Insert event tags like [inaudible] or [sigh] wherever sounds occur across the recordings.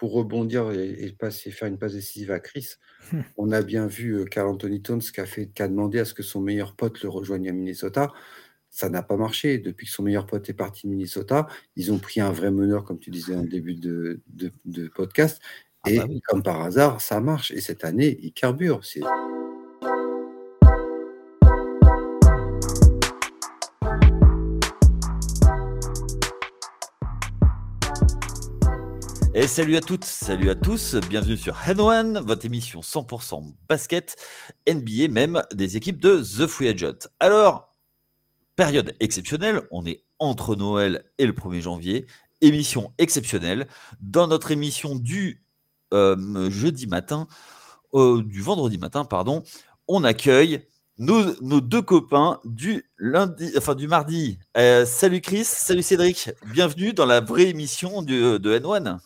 pour rebondir et, passer, faire une passe décisive à Chris, on a bien vu Carl Anthony Towns qui a, fait, qui a demandé à ce que son meilleur pote le rejoigne à Minnesota. Ça n'a pas marché. Depuis que son meilleur pote est parti de Minnesota, ils ont pris un vrai meneur, comme tu disais en début de, de, podcast. Ah et bah comme par hasard, ça marche. Et cette année, il carbure. C'est. Et salut à toutes, salut à tous, bienvenue sur Head One, votre émission 100% basket, NBA même, des équipes de The Free Agent. Alors, période exceptionnelle, on est entre Noël et le 1er janvier, émission exceptionnelle. Dans notre émission du euh, jeudi matin, euh, du vendredi matin, pardon, on accueille nos, deux copains du lundi, enfin du mardi. Euh, salut Chris, salut Cédric, bienvenue dans la vraie émission de N1.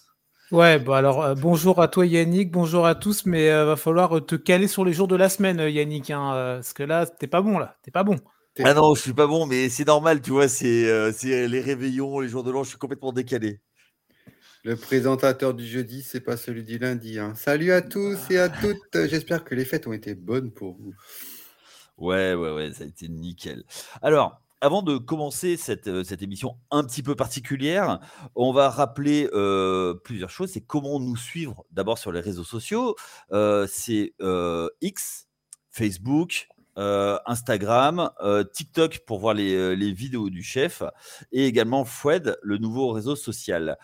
Ouais, bon alors euh, bonjour à toi Yannick, bonjour à tous, mais euh, va falloir euh, te caler sur les jours de la semaine Yannick, hein, parce que là t'es pas bon là, t'es pas bon. Ah non, je suis pas bon, mais c'est normal, tu vois, c'est les réveillons, les jours de l'an, je suis complètement décalé. Le présentateur du jeudi, c'est pas celui du lundi. Hein. Salut à tous et à toutes, j'espère que les fêtes ont été bonnes pour vous. Ouais, ouais, ouais, ça a été nickel. Alors, avant de commencer euh, cette, émission un petit peu particulière, on va rappeler euh, plusieurs choses. C'est comment nous suivre d'abord sur les réseaux sociaux. Euh, c'est X, Facebook, Instagram, TikTok pour voir les, vidéos du chef et également Fred, le nouveau réseau social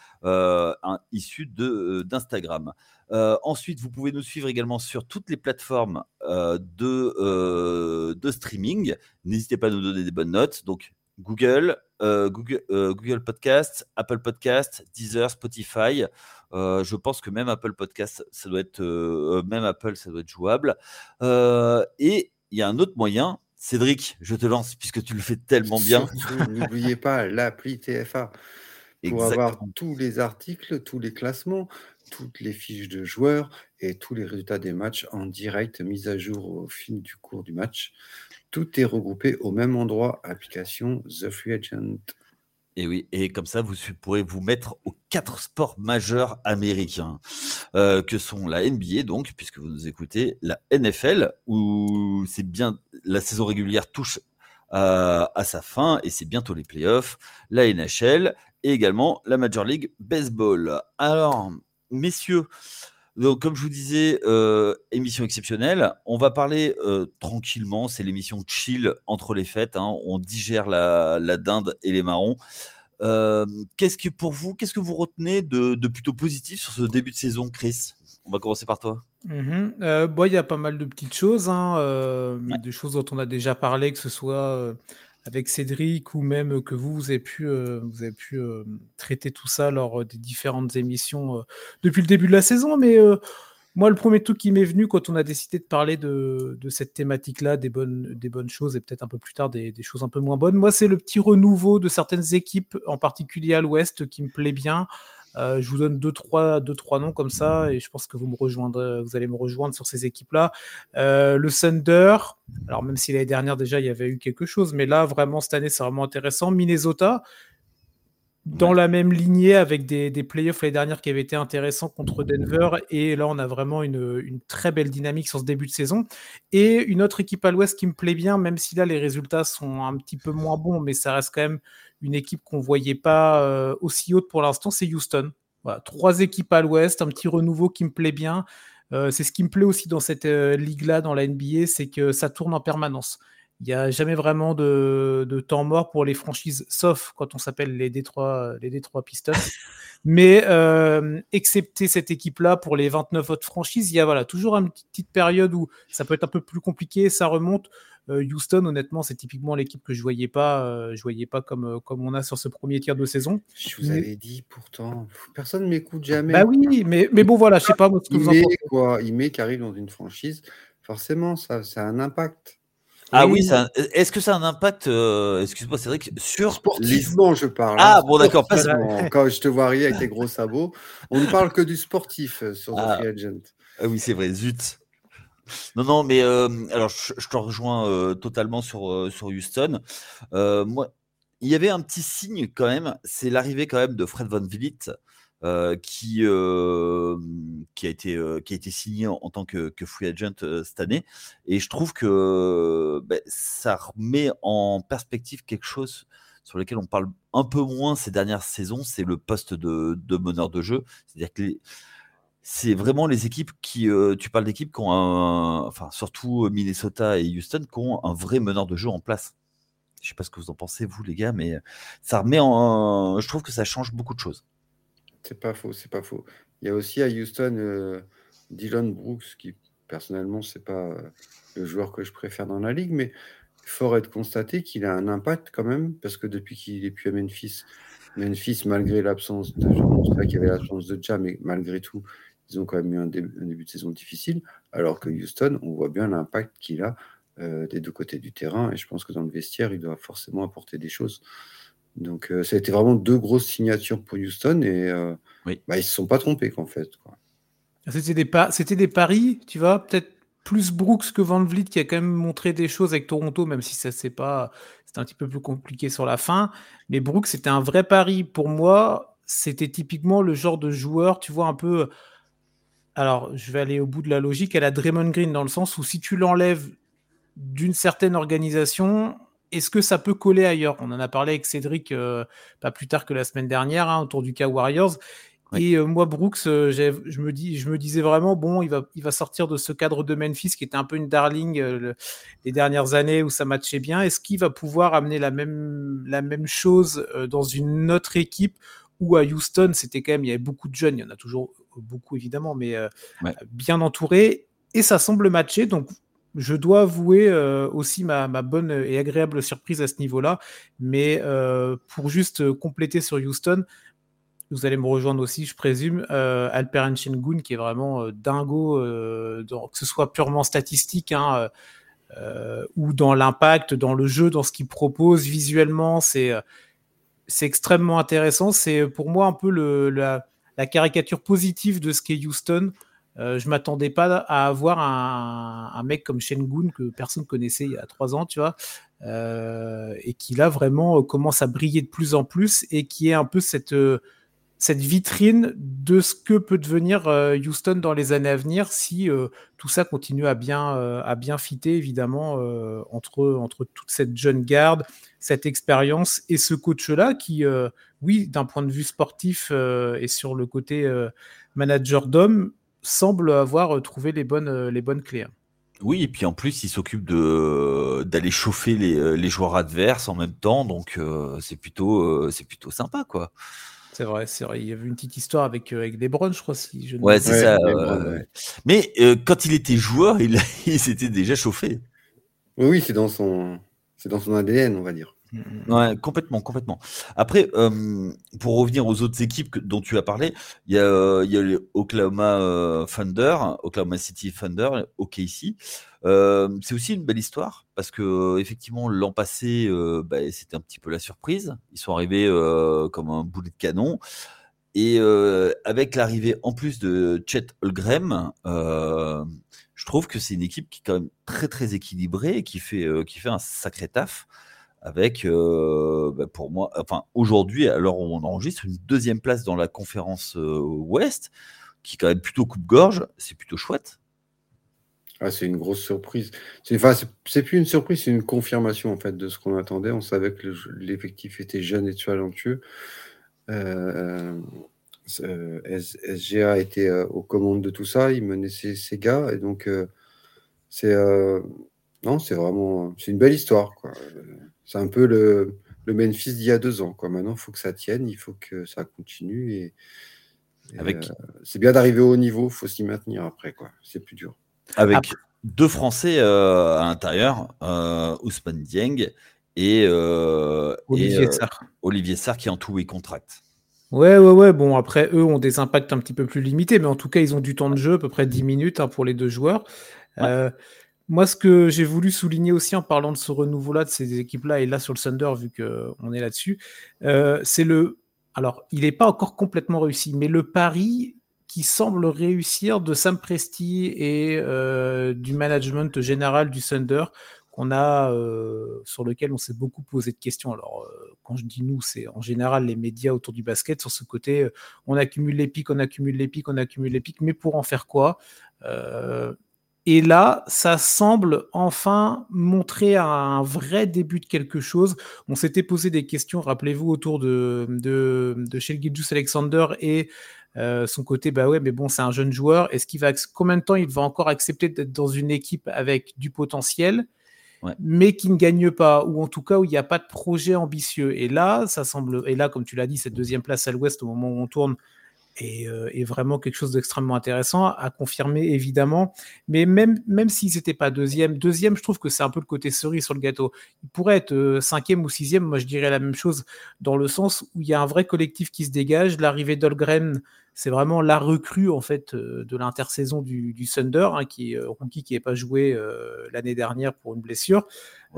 issu d'Instagram. Euh, ensuite, vous pouvez nous suivre également sur toutes les plateformes euh, de, euh, de streaming. N'hésitez pas à nous donner des bonnes notes. Donc, Google, Google, Google Podcast, Apple Podcast, Deezer, Spotify. je pense que même Apple Podcast, ça doit être même Apple, ça doit être jouable. et il y a un autre moyen. Cédric, je te lance puisque tu le fais tellement bien. N'oubliez pas l'appli TFA pour avoir tous les articles, tous les classements, toutes les fiches de joueurs et tous les résultats des matchs en direct, mis à jour au fil du cours du match. Tout est regroupé au même endroit, application The Free Agent. Et oui, et comme ça, vous pourrez vous mettre aux quatre sports majeurs américains, euh, que sont la NBA, donc, puisque vous nous écoutez, la NFL, où c'est bien la saison régulière touche à, à sa fin et c'est bientôt les playoffs, la NHL et également la Major League Baseball. Alors, messieurs, donc, comme je vous disais, euh, émission exceptionnelle. On va parler euh, tranquillement. C'est l'émission chill entre les fêtes. Hein. On digère la, dinde et les marrons. Euh, qu'est-ce que pour vous, qu'est-ce que vous retenez de, plutôt positif sur ce début de saison, Chris? On va commencer par toi. Mm-hmm. bon, il y a pas mal de petites choses, hein, des choses dont on a déjà parlé, que ce soit avec Cédric ou même que vous, vous avez pu, euh, vous avez pu euh, traiter tout ça lors des différentes émissions euh, depuis le début de la saison. Mais moi, le premier truc qui m'est venu quand on a décidé de parler de, cette thématique-là, des bonnes, des bonnes choses et peut-être un peu plus tard des, des, choses un peu moins bonnes, moi, c'est le petit renouveau de certaines équipes, en particulier à l'ouest, qui me plaît bien. Euh, je vous donne deux trois, deux, trois noms comme ça, et je pense que vous, me rejoindrez, vous allez me rejoindre sur ces équipes-là. Euh, le Thunder, alors même si l'année dernière déjà il y avait eu quelque chose, mais là vraiment cette année c'est vraiment intéressant. Minnesota, dans la même lignée avec des, des playoffs l'année dernière qui avaient été intéressants contre Denver. Et là, on a vraiment une, une, très belle dynamique sur ce début de saison. Et une autre équipe à l'ouest qui me plaît bien, même si là, les résultats sont un petit peu moins bons, mais ça reste quand même une équipe qu'on ne voyait pas euh, aussi haute pour l'instant, c'est Houston. Voilà, trois équipes à l'ouest, un petit renouveau qui me plaît bien. Euh, c'est ce qui me plaît aussi dans cette euh, ligue-là, dans la NBA, c'est que ça tourne en permanence. Il n'y a jamais vraiment de, de, temps mort pour les franchises, sauf quand on s'appelle les Détroit, les Détroit Pistons. [laughs] Mais euh, excepté cette équipe-là, pour les 29 autres franchises, il y a voilà, toujours une petite période où ça peut être un peu plus compliqué, ça remonte. Euh, Houston, honnêtement, c'est typiquement l'équipe que je voyais pas, euh, je voyais pas comme, euh, comme on a sur ce premier tiers de saison. Je vous avais dit pourtant, personne ne m'écoute jamais. Bah oui, mais, mais bon voilà, je sais pas ce que il vous met, quoi, Il met qui arrive dans une franchise, forcément, ça, ça a un impact. Ah oui, est-ce que ça a un impact, euh, excuse-moi Cédric, sur sportivement je parle. Hein, ah bon d'accord, quand je te vois arriver avec tes gros sabots, on ne parle que du sportif euh, sur ah. The Free Agent. Ah oui c'est vrai, zut. Non non mais euh, alors je, te rejoins totalement sur sur Houston. moi, il y avait un petit signe quand même, c'est l'arrivée quand même de Fred Van Vliet. Qui qui a été, qui a été signé en, tant que, free agent cette année. Et je trouve que ben, ça remet en perspective quelque chose sur lequel on parle un peu moins ces dernières saisons, c'est le poste de, meneur de jeu. C'est-à-dire que c'est vraiment les équipes qui, tu parles d'équipes qui ont un, enfin surtout Minnesota et Houston, qui ont un vrai meneur de jeu en place. Je sais pas ce que vous en pensez vous les gars, mais ça remet en, je trouve que ça change beaucoup de choses. C'est pas faux, c'est pas faux. Il y a aussi à Houston Dylan Brooks qui personnellement c'est pas le joueur que je préfère dans la ligue, mais fort est de constater qu'il a un impact quand même, parce que depuis qu'il est plus à Memphis, Memphis, malgré l'absence de, je pense pas qu'il y avait l'absence de Jam, mais malgré tout, ils ont quand même eu un, début, de saison difficile, alors que Houston, on voit bien l'impact qu'il a euh, des deux côtés du terrain, et je pense que dans le vestiaire, il doit forcément apporter des choses. Donc, euh, ça a été vraiment deux grosses signatures pour Houston, et euh, oui. bah, ils se sont pas trompés, qu'en fait. C'était des, c'était des paris, tu vois, peut-être plus Brooks que Van Vliet qui a quand même montré des choses avec Toronto, même si ça c'est pas, c'était un petit peu plus compliqué sur la fin. Mais Brooks c'était un vrai pari pour moi. C'était typiquement le genre de joueur, tu vois un peu. Alors je vais aller au bout de la logique. Elle a Draymond Green dans le sens où si tu l'enlèves d'une certaine organisation, est-ce que ça peut coller ailleurs? On en a parlé avec Cédric euh, pas plus tard que la semaine dernière hein, autour du cas Warriors. Et euh, moi, Brooks, euh, je, me dis, je me disais vraiment, bon, il va, il va sortir de ce cadre de Memphis qui était un peu une darling les dernières années où ça matchait bien. Est-ce qu'il va pouvoir amener la même, la même chose dans une autre équipe où à Houston, c'était quand même, il y avait beaucoup de jeunes, il y en a toujours beaucoup évidemment, mais bien entouré. Et ça semble matcher. Donc, je dois avouer aussi ma, bonne et agréable surprise à ce niveau-là. Mais pour juste compléter sur Houston, vous allez me rejoindre aussi, je présume, euh, Alperen Shengun, qui est vraiment euh, dingo, euh, que ce soit purement statistique hein, euh, ou dans l'impact, dans le jeu, dans ce qu'il propose visuellement, c'est extrêmement intéressant. C'est pour moi un peu la, caricature positive de ce qu'est Houston. Euh, je m'attendais pas à avoir un, mec comme Shengun que personne connaissait il y a trois ans, tu vois, euh, et qui là vraiment commence à briller de plus en plus et qui est un peu cette cette vitrine de ce que peut devenir euh, Houston dans les années à venir si euh, tout ça continue à bien, euh, à bien fitter, évidemment, entre, entre toute cette jeune garde, cette expérience et ce coach-là qui, oui, d'un point de vue sportif et sur le côté manager d'homme, semble avoir trouvé les bonnes, les bonnes clés. Hein. Oui, et puis en plus, il s'occupe de d'aller chauffer les, les, joueurs adverses en même temps, donc c'est plutôt, c'est plutôt sympa, quoi. C'est vrai, c'est vrai. Il y avait une petite histoire avec, euh, avec Lebron, je crois. Si je ouais, c'est ça. Mais euh, quand il était joueur, il, [laughs] il s'était déjà chauffé. Oui, c'est dans son, c'est dans son ADN, on va dire. Complètement, complètement. Après, euh, pour revenir aux autres équipes dont tu as parlé, il y a, il y a les Oklahoma Thunder, Oklahoma City Thunder, OKC. Euh, c'est aussi une belle histoire parce que effectivement l'an passé, euh, bah, c'était un petit peu la surprise. Ils sont arrivés euh, comme un boulet de canon. Et avec l'arrivée en plus de Chet Holgrim, je trouve que c'est une équipe qui est quand même très très équilibrée et qui fait, qui fait un sacré taf avec, bah, pour moi, enfin aujourd'hui, alors on enregistre une deuxième place dans la conférence Ouest, qui est quand même plutôt coupe-gorge, c'est plutôt chouette. Ah, c'est une grosse surprise. C'est enfin, plus une surprise, c'est une confirmation en fait de ce qu'on attendait. On savait que l'effectif était jeune et talentueux. Euh, euh SGA était euh, aux commandes de tout ça, il menait ses, gars et donc euh, c'est non, c'est vraiment c'est une belle histoire quoi. C'est un peu le, le Memphis d'il y a deux ans quoi. Maintenant, il faut que ça tienne, il faut que ça continue et, Avec... c'est bien d'arriver au haut niveau, il faut s'y maintenir après quoi. C'est plus dur. Avec deux Français euh, à l'intérieur, euh, Ousmane Dieng et, euh, Olivier, euh, Sarr. Olivier Sarr qui en tout est contract. Ouais, ouais, ouais. Bon, après, eux ont des impacts un petit peu plus limités, mais en tout cas, ils ont du temps de jeu, à peu près 10 minutes hein, pour les deux joueurs. Moi, ce que j'ai voulu souligner aussi en parlant de ce renouveau-là, de ces équipes-là, et là sur le Thunder, vu qu'on est là-dessus, c'est le. Alors, il n'est pas encore complètement réussi, mais le pari qui semble réussir de Sam Presti et euh, du management général du Thunder, qu'on a, sur lequel on s'est beaucoup posé de questions. Alors, quand je dis nous, c'est en général les médias autour du basket sur ce côté, on accumule les pics, on accumule les pics, on accumule les pics, mais pour en faire quoi? Et là, ça semble enfin montrer un vrai début de quelque chose. On s'était posé des questions, rappelez-vous, autour de, de, de Alexander et euh, son côté, bah ouais, mais bon, c'est un jeune joueur. Est-ce qu'il va, combien de temps il va encore accepter d'être dans une équipe avec du potentiel, mais qui ne gagne pas, ou en tout cas où il n'y a pas de projet ambitieux? Et là, ça semble, et là, comme tu l'as dit, cette deuxième place à l'ouest au moment où on tourne, euh, et, vraiment quelque chose d'extrêmement intéressant à confirmer évidemment. Mais même, même s'ils n'étaient pas deuxième, deuxième, je trouve que c'est un peu le côté cerise sur le gâteau. Il pourrait être euh, cinquième ou sixième, moi je dirais la même chose dans le sens où il y a un vrai collectif qui se dégage. L'arrivée d'Olgren, c'est vraiment la recrue en fait euh, de l'intersaison du, du, Thunder, hein, qui est qui n'est pas joué l'année dernière pour une blessure.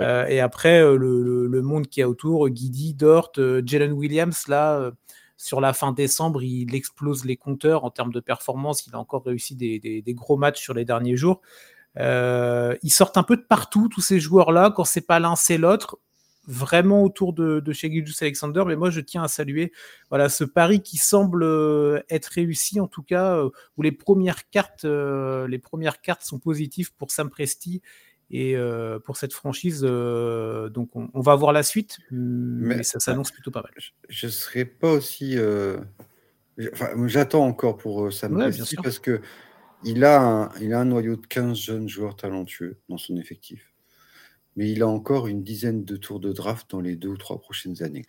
et après le, le, monde qui est autour, Guidi, Dort, Jalen Williams, là sur la fin décembre, il explose les compteurs en termes de performance. Il a encore réussi des, gros matchs sur les derniers jours. Euh, ils sortent un peu de partout, tous ces joueurs-là. Quand c'est pas l'un, c'est l'autre. Vraiment autour de, chez Alexander. Mais moi, je tiens à saluer voilà, ce pari qui semble euh, être réussi, en tout cas, euh, où les premières cartes, les premières cartes sont positives pour Sam Presti et euh, pour cette franchise, euh, donc on, va voir la suite, mais, ça s'annonce plutôt pas mal. Je ne serais pas aussi. Euh, j'attends encore pour Sam ouais, parce que il a, un, il a un noyau de 15 jeunes joueurs talentueux dans son effectif. Mais il a encore une dizaine de tours de draft dans les deux ou trois prochaines années.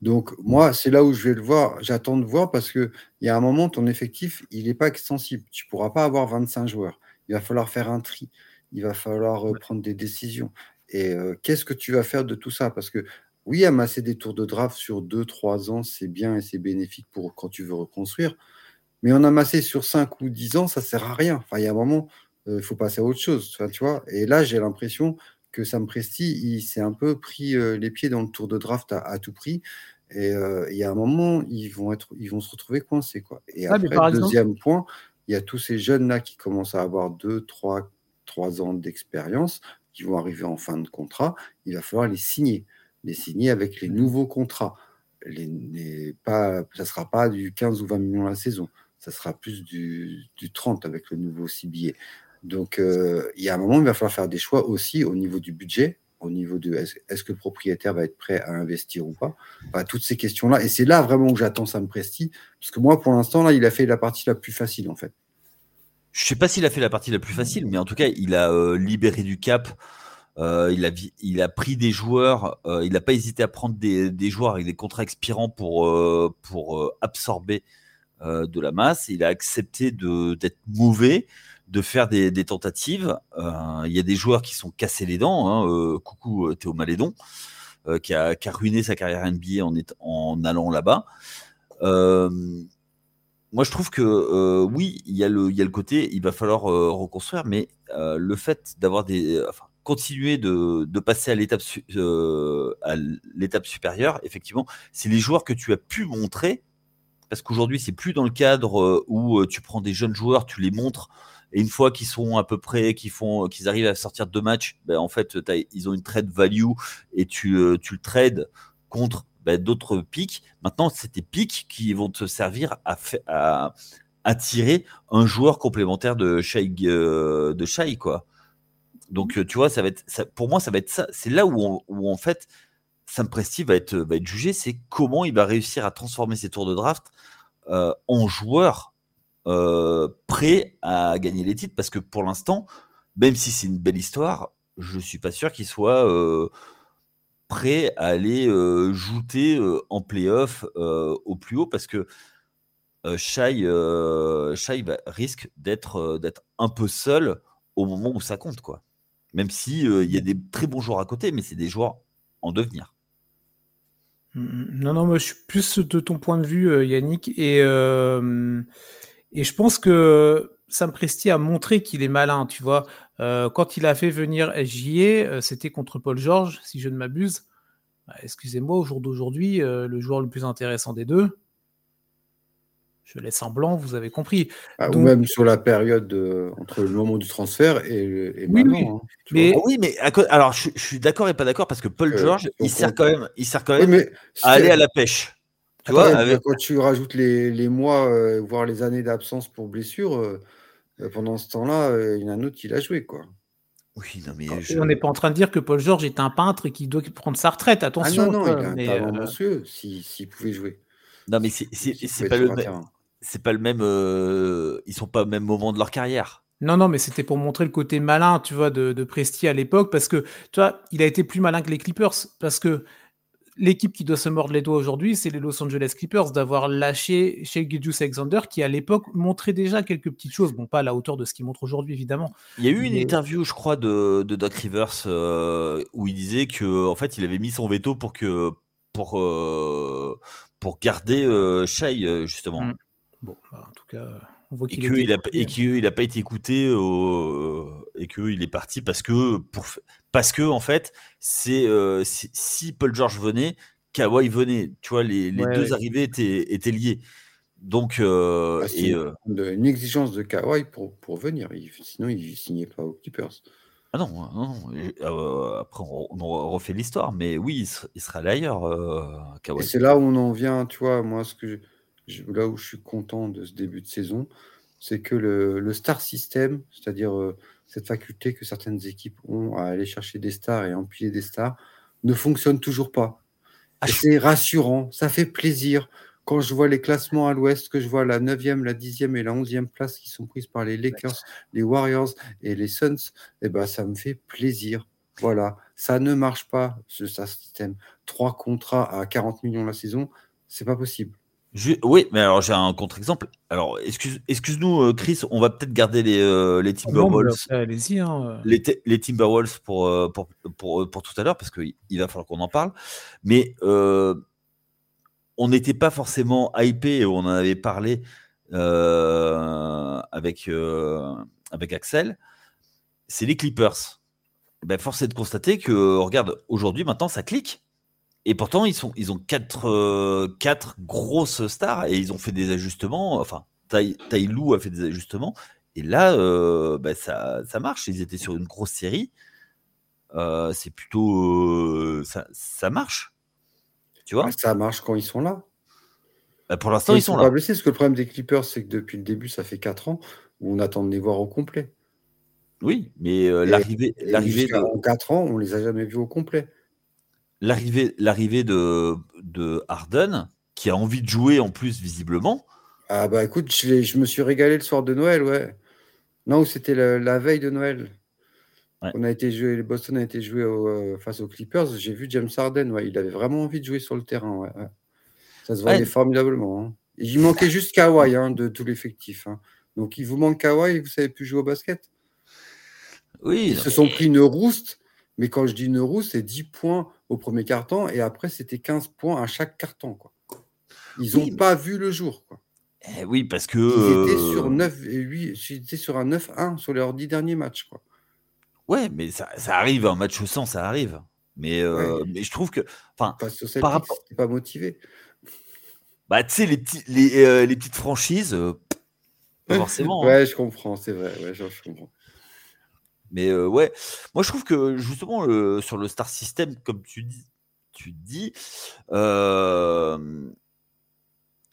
Donc, moi, c'est là où je vais le voir. J'attends de voir parce qu'il y a un moment, ton effectif, il n'est pas extensible. Tu ne pourras pas avoir 25 joueurs. Il va falloir faire un tri il va falloir prendre des décisions. Et qu'est-ce que tu vas faire de tout ça? Parce que oui, amasser des tours de draft sur 2-3 ans, c'est bien et c'est bénéfique pour quand tu veux reconstruire. Mais en amasser sur 5 ou 10 ans, ça sert à rien. Enfin, il y a un moment, il faut passer à autre chose. tu vois et là, j'ai l'impression que Sam Presti, il s'est un peu pris les pieds dans le tour de draft à, tout prix. Et il y a un moment, ils vont, être, ils vont se retrouver coincés. Quoi. Et ah, après, deuxième point, il y a tous ces jeunes-là qui commencent à avoir 2, 3, trois ans d'expérience qui vont arriver en fin de contrat, il va falloir les signer, les signer avec les nouveaux contrats. Les, pas, ça ne sera pas du 15 ou 20 millions la saison, ça sera plus du, du 30 avec le nouveau CBA. Donc, euh, il y a un moment, il va falloir faire des choix aussi au niveau du budget, au niveau de est-ce que le propriétaire va être prêt à investir ou pas. toutes ces questions-là. Et c'est là vraiment où j'attends Sam Presti, parce que moi, pour l'instant, là, il a fait la partie la plus facile, en fait. Je sais pas s'il a fait la partie la plus facile, mais en tout cas, il a euh, libéré du cap. Euh, il, a, pris des joueurs. Euh, il n'a pas hésité à prendre des, joueurs avec des contrats expirants pour, absorber de la masse. Il a accepté d'être mauvais, de faire des, tentatives. il y a des joueurs qui sont cassés les dents. Hein, coucou Théo Malédon, qui a, ruiné sa carrière NBA en allant là-bas moi, je trouve que euh, oui, il y, a le, côté, il va falloir euh, reconstruire, mais euh, le fait d'avoir des. Enfin, continuer de, passer à l'étape à l'étape supérieure, effectivement, c'est les joueurs que tu as pu montrer, parce qu'aujourd'hui, c'est plus dans le cadre où tu prends des jeunes joueurs, tu les montres, et une fois qu'ils sont à peu près, qu'ils font, qu'ils arrivent à sortir deux matchs, ben, en fait, ils ont une trade value et tu, tu le trades contre bah, d'autres pics. Maintenant, c'est des pics qui vont te servir à, à attirer un joueur complémentaire de Shai, euh, de Shai quoi. Donc, euh, tu vois, ça va être, ça, pour moi, ça va être ça. C'est là où, où, en fait, Sam Presti va être, va être jugé, c'est comment il va réussir à transformer ses tours de draft euh, en joueur prêt à gagner les titres. Parce que pour l'instant, même si c'est une belle histoire, je suis pas sûr qu'il soit prêt à aller jouter en playoff au plus haut parce que Shai, risque d'être un peu seul au moment où ça compte. quoi. Même si il y a des très bons joueurs à côté, mais c'est des joueurs en devenir. Mmh, mmh. Non, non, moi je suis plus de ton point de vue, Yannick, et, et je pense que Sam Presti a montré qu'il est malin, tu vois. Euh, quand il a fait venir SJA, euh, c'était contre Paul George, si je ne m'abuse. Bah, excusez-moi, au jour d'aujourd'hui, euh, le joueur le plus intéressant des deux. je laisse en blanc, vous avez compris. Ah, ou même sur la période entre le moment du transfert et, maintenant. Hein, mais... oui, mais alors je, suis d'accord et pas d'accord parce que Paul George, il, sert quand même, il sert quand même à aller à la pêche. Tu vois, Quand tu rajoutes les, mois, euh, voire les années d'absence pour blessure, euh, pendant ce temps-là, il y en a un autre qui l'a joué. Quoi. Oui, non, mais On n'est pas en train de dire que Paul George est un peintre et qu'il doit prendre sa retraite. Attention. Ah non, non, il a un talent monstrueux s'il pouvait jouer. Non, mais c'est pas, le même. C'est pas le même. ils sont pas au même moment de leur carrière. Non, non, mais c'était pour montrer le côté malin, tu vois, de, de Presti à l'époque, parce que, tu vois, il a été plus malin que les Clippers, parce que l'équipe qui doit se mordre les doigts aujourd'hui, c'est les Los Angeles Clippers, d'avoir lâché chez Gilgeous Alexander, qui à l'époque montrait déjà quelques petites choses. Bon, pas à la hauteur de ce qu'il montre aujourd'hui, évidemment. Il y a eu une interview, je crois, de, Doc Rivers, euh, où il disait que, en fait, il avait mis son veto pour que pour euh, pour garder euh, Shai justement. Mm. Bon, bah, en tout cas. On et qu'il n'a il a pas été écouté et qu'il est parti parce que pour, parce que en fait, c'est euh, si Paul George venait, Kawhi venait. Tu vois, les, deux arrivées étaient, étaient liées. Donc, euh, ah, et, euh, une exigence de Kawhi pour, pour venir. sinon, il ne signait pas aux Clippers. Ah non, non. après, on, refait l'histoire, mais oui, il, sera là ailleurs, Kawhi. C'est là où on en vient, tu vois, moi, ce que là où je suis content de ce début de saison, c'est que le, le, star system, c'est-à-dire cette faculté que certaines équipes ont à aller chercher des stars et empiler des stars, ne fonctionne toujours pas. Ah, c'est rassurant, ça fait plaisir. Quand je vois les classements à l'ouest, que je vois la 9e, la 10e et la 11e place qui sont prises par les Lakers, les Warriors et les Suns, eh ben, ça me fait plaisir. Voilà, ça ne marche pas, ce système. Trois contrats à 40 millions la saison, c'est pas possible oui, mais alors j'ai un contre-exemple. Alors, excuse, excuse-nous, euh, Chris, on va peut-être garder les, euh, les ah Timberwolves. Allez-y. Hein. Les, les, Timberwolves pour, euh, pour, pour, pour, tout à l'heure, parce qu'il va falloir qu'on en parle. Mais on n'était pas forcément hypé, on en avait parlé avec, avec Axel. C'est les Clippers. Ben, force est de constater que, regarde, aujourd'hui, maintenant, ça clique. Et pourtant, ils, sont, ils ont quatre, euh, quatre grosses stars et ils ont fait des ajustements. Enfin, Tailou a fait des ajustements. Et là, euh, bah, ça, ça, marche. Ils étaient sur une grosse série. Euh, c'est plutôt. Ça, ça, marche. Tu vois? Ça marche quand ils sont là. Bah, pour l'instant, ils, sont, sont pas blessés. Parce que le problème des Clippers, c'est que depuis le début, ça fait 4 ans où on attend de les voir au complet. Oui, mais l'arrivée. l'arrivée de... En 4 ans, on les a jamais vus au complet l'arrivée, l'arrivée de, de Harden, qui a envie de jouer en plus visiblement. Ah bah écoute, je, je me suis régalé le soir de Noël, ouais. Non, c'était la, veille de Noël. On a été joué, Boston a été joué euh, face aux Clippers. J'ai vu James Harden, ouais, il avait vraiment envie de jouer sur le terrain. Ouais, Ça se voyait formidablement. Hein. Il manquait juste Kawhi hein, de tout l'effectif. Hein. Donc il vous manque Kawhi vous savez plus jouer au basket? Oui. Ils se sont pris une rouste, mais quand je dis une rouste, c'est 10 points au premier carton et après c'était 15 points à chaque carton. Quoi. Ils n'ont pas vu le jour. Quoi. Eh oui, parce que. Ils étaient sur 9 et 8, sur un 9-1 sur leurs 10 derniers matchs. Quoi. Ouais, mais ça, ça arrive, un match au 100, ça arrive. Mais, euh, mais je trouve que. Enfin, par rapport. pas motivé. Bah, tu sais, les, petits, les, euh, les, petites franchises, euh, pas [laughs] forcément. Hein. ouais, je comprends, c'est vrai. Ouais, je comprends. Mais ouais, moi je trouve que justement sur le Star System, comme tu dis, tu dis,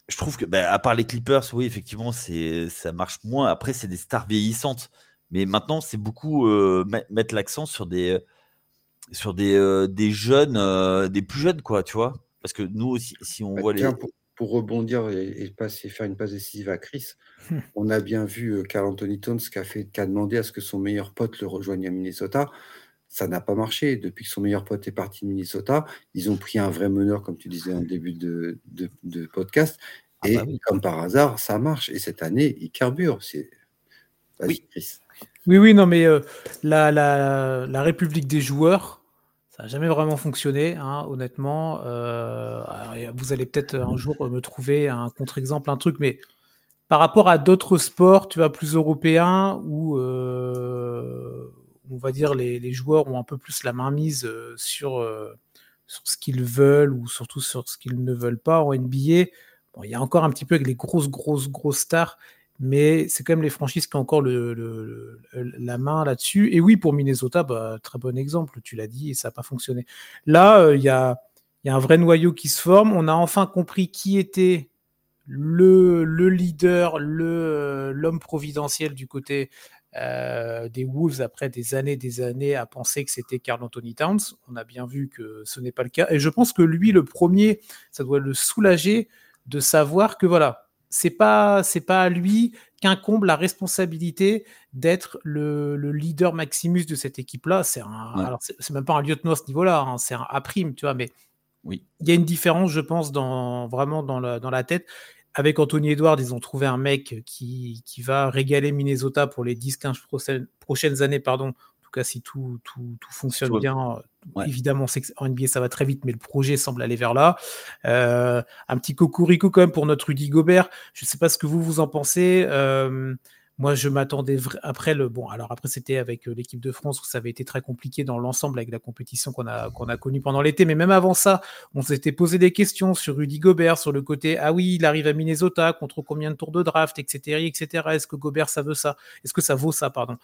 je trouve que, bah, à part les Clippers, oui, effectivement, c'est ça marche moins. Après, c'est des stars vieillissantes, mais maintenant, c'est beaucoup mettre l'accent sur des sur des, des jeunes, des plus jeunes, quoi, tu vois. Parce que nous aussi, si on bah, voit les pour rebondir et, passer, faire une passe décisive à Chris, [laughs] on a bien vu Carl Anthony Towns qui a, fait, qui a demandé à ce que son meilleur pote le rejoigne à Minnesota. Ça n'a pas marché. Depuis que son meilleur pote est parti de Minnesota, ils ont pris un vrai meneur, comme tu disais en début de, de, podcast. Ah et bah comme par hasard, ça marche. Et cette année, il carbure. Oui. Chris. Oui, oui, non, mais la, la, la République des joueurs, ça n'a jamais vraiment fonctionné, hein, honnêtement. Euh, vous allez peut-être un jour me trouver un contre-exemple, un truc, mais par rapport à d'autres sports, tu vois, plus européens, où euh, on va dire les, joueurs ont un peu plus la main mise euh, sur, sur ce qu'ils veulent ou surtout sur ce qu'ils ne veulent pas en NBA. Bon, il y a encore un petit peu avec les grosses, grosses, grosses stars, mais c'est quand même les franchises qui ont encore la main là-dessus. Et oui, pour Minnesota, bah, très bon exemple, tu l'as dit, et ça n'a pas fonctionné. Là, euh, il y, a, un vrai noyau qui se forme. On a enfin compris qui était le, le leader, l'homme providentiel du côté euh, des Wolves après des années des années à penser que c'était Carl Anthony Towns. On a bien vu que ce n'est pas le cas. Et je pense que lui, le premier, ça doit le soulager de savoir que voilà, c'est pas c'est pas à lui qu'incombe la responsabilité d'être le, leader Maximus de cette équipe-là. C'est alors c'est même pas un lieutenant à ce niveau-là, hein, c'est un A prime, tu vois, mais oui. Il y a une différence, je pense, dans, vraiment dans la, dans la tête avec Anthony Edwards, ils ont trouvé un mec qui, qui va régaler Minnesota pour les 10-15 prochaines, années. Pardon. En tout cas, si tout, tout, tout fonctionne bien, euh, évidemment, en NBA, ça va très vite, mais le projet semble aller vers là. Euh, un petit cocorico quand même pour notre Rudy Gobert. Je ne sais pas ce que vous, vous en pensez. Euh, moi, je m'attendais après le bon. Alors après, c'était avec l'équipe de France où ça avait été très compliqué dans l'ensemble avec la compétition qu'on a qu'on a connue pendant l'été. Mais même avant ça, on s'était posé des questions sur Rudy Gobert, sur le côté ah oui, il arrive à Minnesota contre combien de tours de draft, etc., etc. Est-ce que Gobert ça veut ça? Est-ce que ça vaut ça, pardon?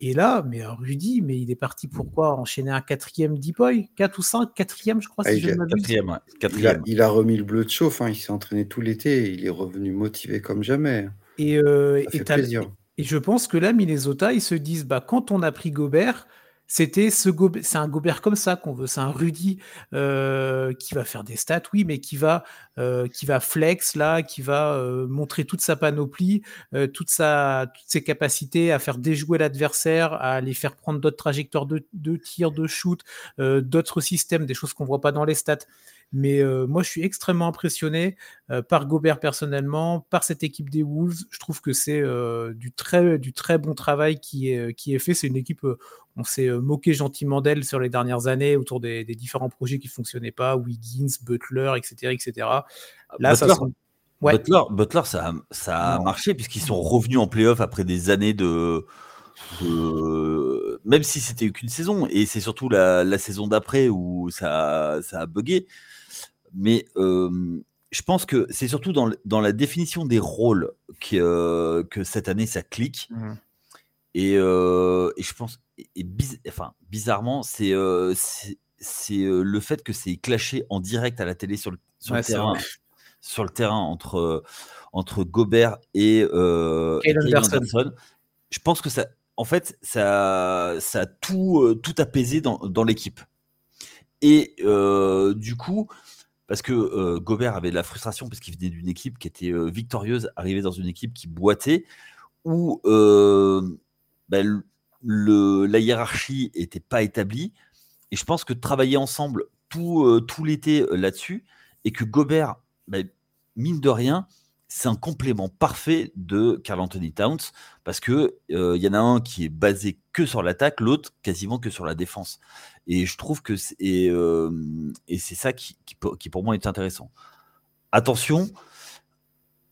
Et là, mais euh, Rudy, mais il est parti pourquoi enchaîner un quatrième deep boy, 4 ou 5, quatrième, je crois. si je quatrième, quatrième. Il, a, remis le bleu de chauffe. Hein. il s'est entraîné tout l'été. Il est revenu motivé comme jamais. Et, euh, et, je pense que là, Minnesota, ils se disent, bah, quand on a pris Gobert, c'était ce c'est un Gobert comme ça qu'on veut, c'est un Rudy euh, qui va faire des stats, oui, mais qui va, euh, qui va flex là, qui va euh, montrer toute sa panoplie, toute sa, toutes ses capacités à faire déjouer l'adversaire, à les faire prendre d'autres trajectoires de, de tir, de shoot, d'autres systèmes, des choses qu'on voit pas dans les stats. Mais euh, moi, je suis extrêmement impressionné euh, par Gobert personnellement, par cette équipe des Wolves. Je trouve que c'est euh, du, très, du très bon travail qui est, qui est fait. C'est une équipe, on s'est moqué gentiment d'elle sur les dernières années autour des, différents projets qui ne fonctionnaient pas, Wiggins, Butler, etc. etc. Là, Butler, ça Butler, ça, ça a marché puisqu'ils sont revenus en playoff après des années de... même si c'était qu'une saison, et c'est surtout la, saison d'après où ça, ça a bugué. Mais je pense que c'est surtout dans, dans, la définition des rôles que, que cette année ça clique. Mmh. Et, et, je pense, et, enfin, bizarrement, c'est le fait que c'est clashé en direct à la télé sur le, sur le terrain, sur le terrain entre, entre Gobert et Anderson. Je pense que ça, en fait, ça, ça a tout, tout apaisé dans, dans l'équipe. Et du coup, parce que Gobert avait de la frustration parce qu'il venait d'une équipe qui était victorieuse, arrivé dans une équipe qui boitait, où bah, le, la hiérarchie n'était pas établie. Et je pense que travailler ensemble tout, tout l'été là-dessus, et que Gobert, bah, mine de rien, c'est un complément parfait de Carl Anthony Towns parce que il y en a un qui est basé que sur l'attaque, l'autre quasiment que sur la défense. Et je trouve que c'est, c'est ça qui, pour moi est intéressant. Attention,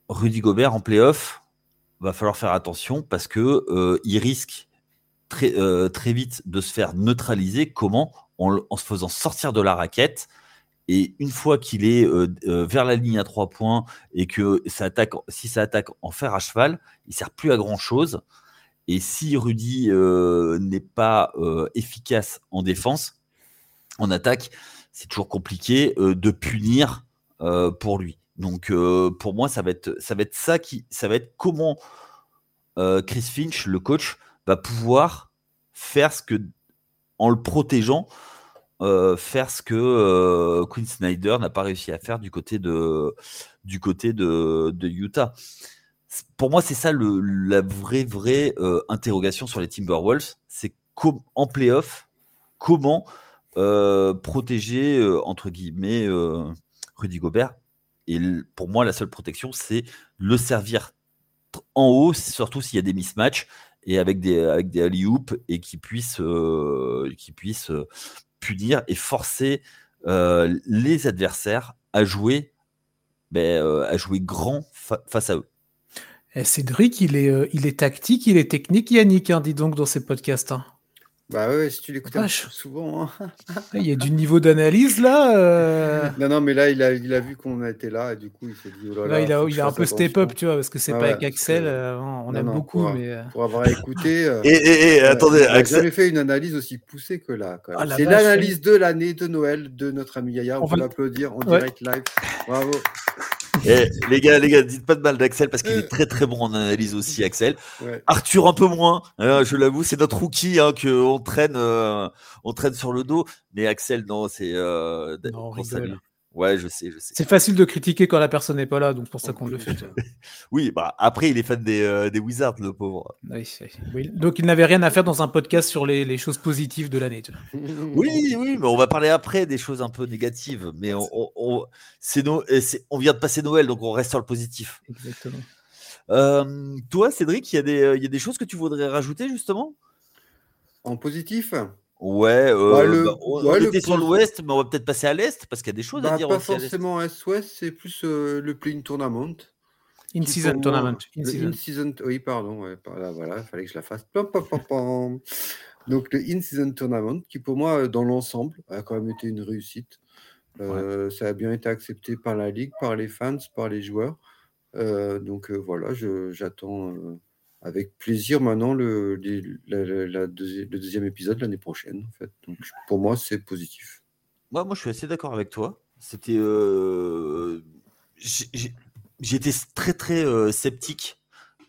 Rudy Gobert en playoff, va falloir faire attention parce que il risque très, très vite de se faire neutraliser. Comment? En, en, se faisant sortir de la raquette et une fois qu'il est euh, euh, vers la ligne à trois points et que ça attaque, si ça attaque en fer à cheval, il sert plus à grand chose. Et si Rudy euh, n'est pas efficace en défense, en attaque, c'est toujours compliqué de punir pour lui. Donc pour moi, ça va être ça va être ça qui ça va être comment Chris Finch, le coach, va pouvoir faire ce que en le protégeant euh, faire ce que euh, Quinn Snyder n'a pas réussi à faire du côté de, du côté de, Utah. Pour moi, c'est ça la vraie, vraie euh, interrogation sur les Timberwolves. C'est en playoff, comment protéger, entre guillemets, Rudy Gobert. Et pour moi, la seule protection, c'est le servir en haut, surtout s'il y a des mismatchs et avec des, avec des alley et qui puisse, qui puisse punir et forcer euh, les adversaires à jouer, ben, euh, à jouer grand face à eux. Et eh, Cédric, il est, euh, il est tactique, il est technique, Yannick, hein, dis donc, dans ses podcasts. Hein. Bah ouais, si tu l'écoutes [laughs] souvent. Hein. Il y a du niveau d'analyse là. Euh. Non, non, mais là, il a, il a vu qu'on était là et du coup, il s'est dit oh là, il a, il a un peu step up, tu vois, parce que c'est pas avec Axel. Euh, on aime beaucoup, pour, mais. Euh. Pour avoir écouté. [laughs] et, et, attendez, Axel. jamais fait une analyse aussi poussée que là. Ah, c'est l'analyse de l'année de Noël de notre ami Yaya. On, on peut l'applaudir en direct live. Bravo. Et eh, les gars, les gars, dites pas de mal d'Axel parce qu'il est très très bon en analyse aussi, Axel. Arthur un peu moins, hein, je l'avoue, c'est notre rookie hein, qu'on traîne, euh, on traîne sur le dos. Mais Axel, non, c'est euh, Ouais, je sais, je sais. C'est facile de critiquer quand la personne n'est pas là, donc pour ça qu'on le fait. [laughs] oui, bah après, il est fan des, euh, des Wizards, le pauvre. Oui, Donc il n'avait rien à faire dans un podcast sur les, les choses positives de l'année. [laughs] oui, oui, mais on va parler après des choses un peu négatives. Mais on, on, no... on vient de passer Noël, donc on reste sur le positif. Exactement. Euh, toi, Cédric, y, il y a des choses que tu voudrais rajouter justement? En positif? Ouais, euh, bah, on, était sur l'ouest, mais on va peut-être passer à l'est parce qu'il y a des choses à bah, dire. Pas forcément est-ouest, c'est plus euh, le play tournament. In-season tournament. In-season. oui, pardon, ouais, voilà, il fallait que je la fasse. Donc le in-season tournament, qui pour moi, euh, dans l'ensemble, a quand même été une réussite. Ça a bien été accepté par la ligue, par les fans, par les joueurs. donc voilà, j'attends avec plaisir maintenant le, le deuxième épisode l'année prochaine. En fait. Donc pour moi, c'est positif. moi moi, je suis assez d'accord avec toi. C'était. Euh, J'étais très, très euh, sceptique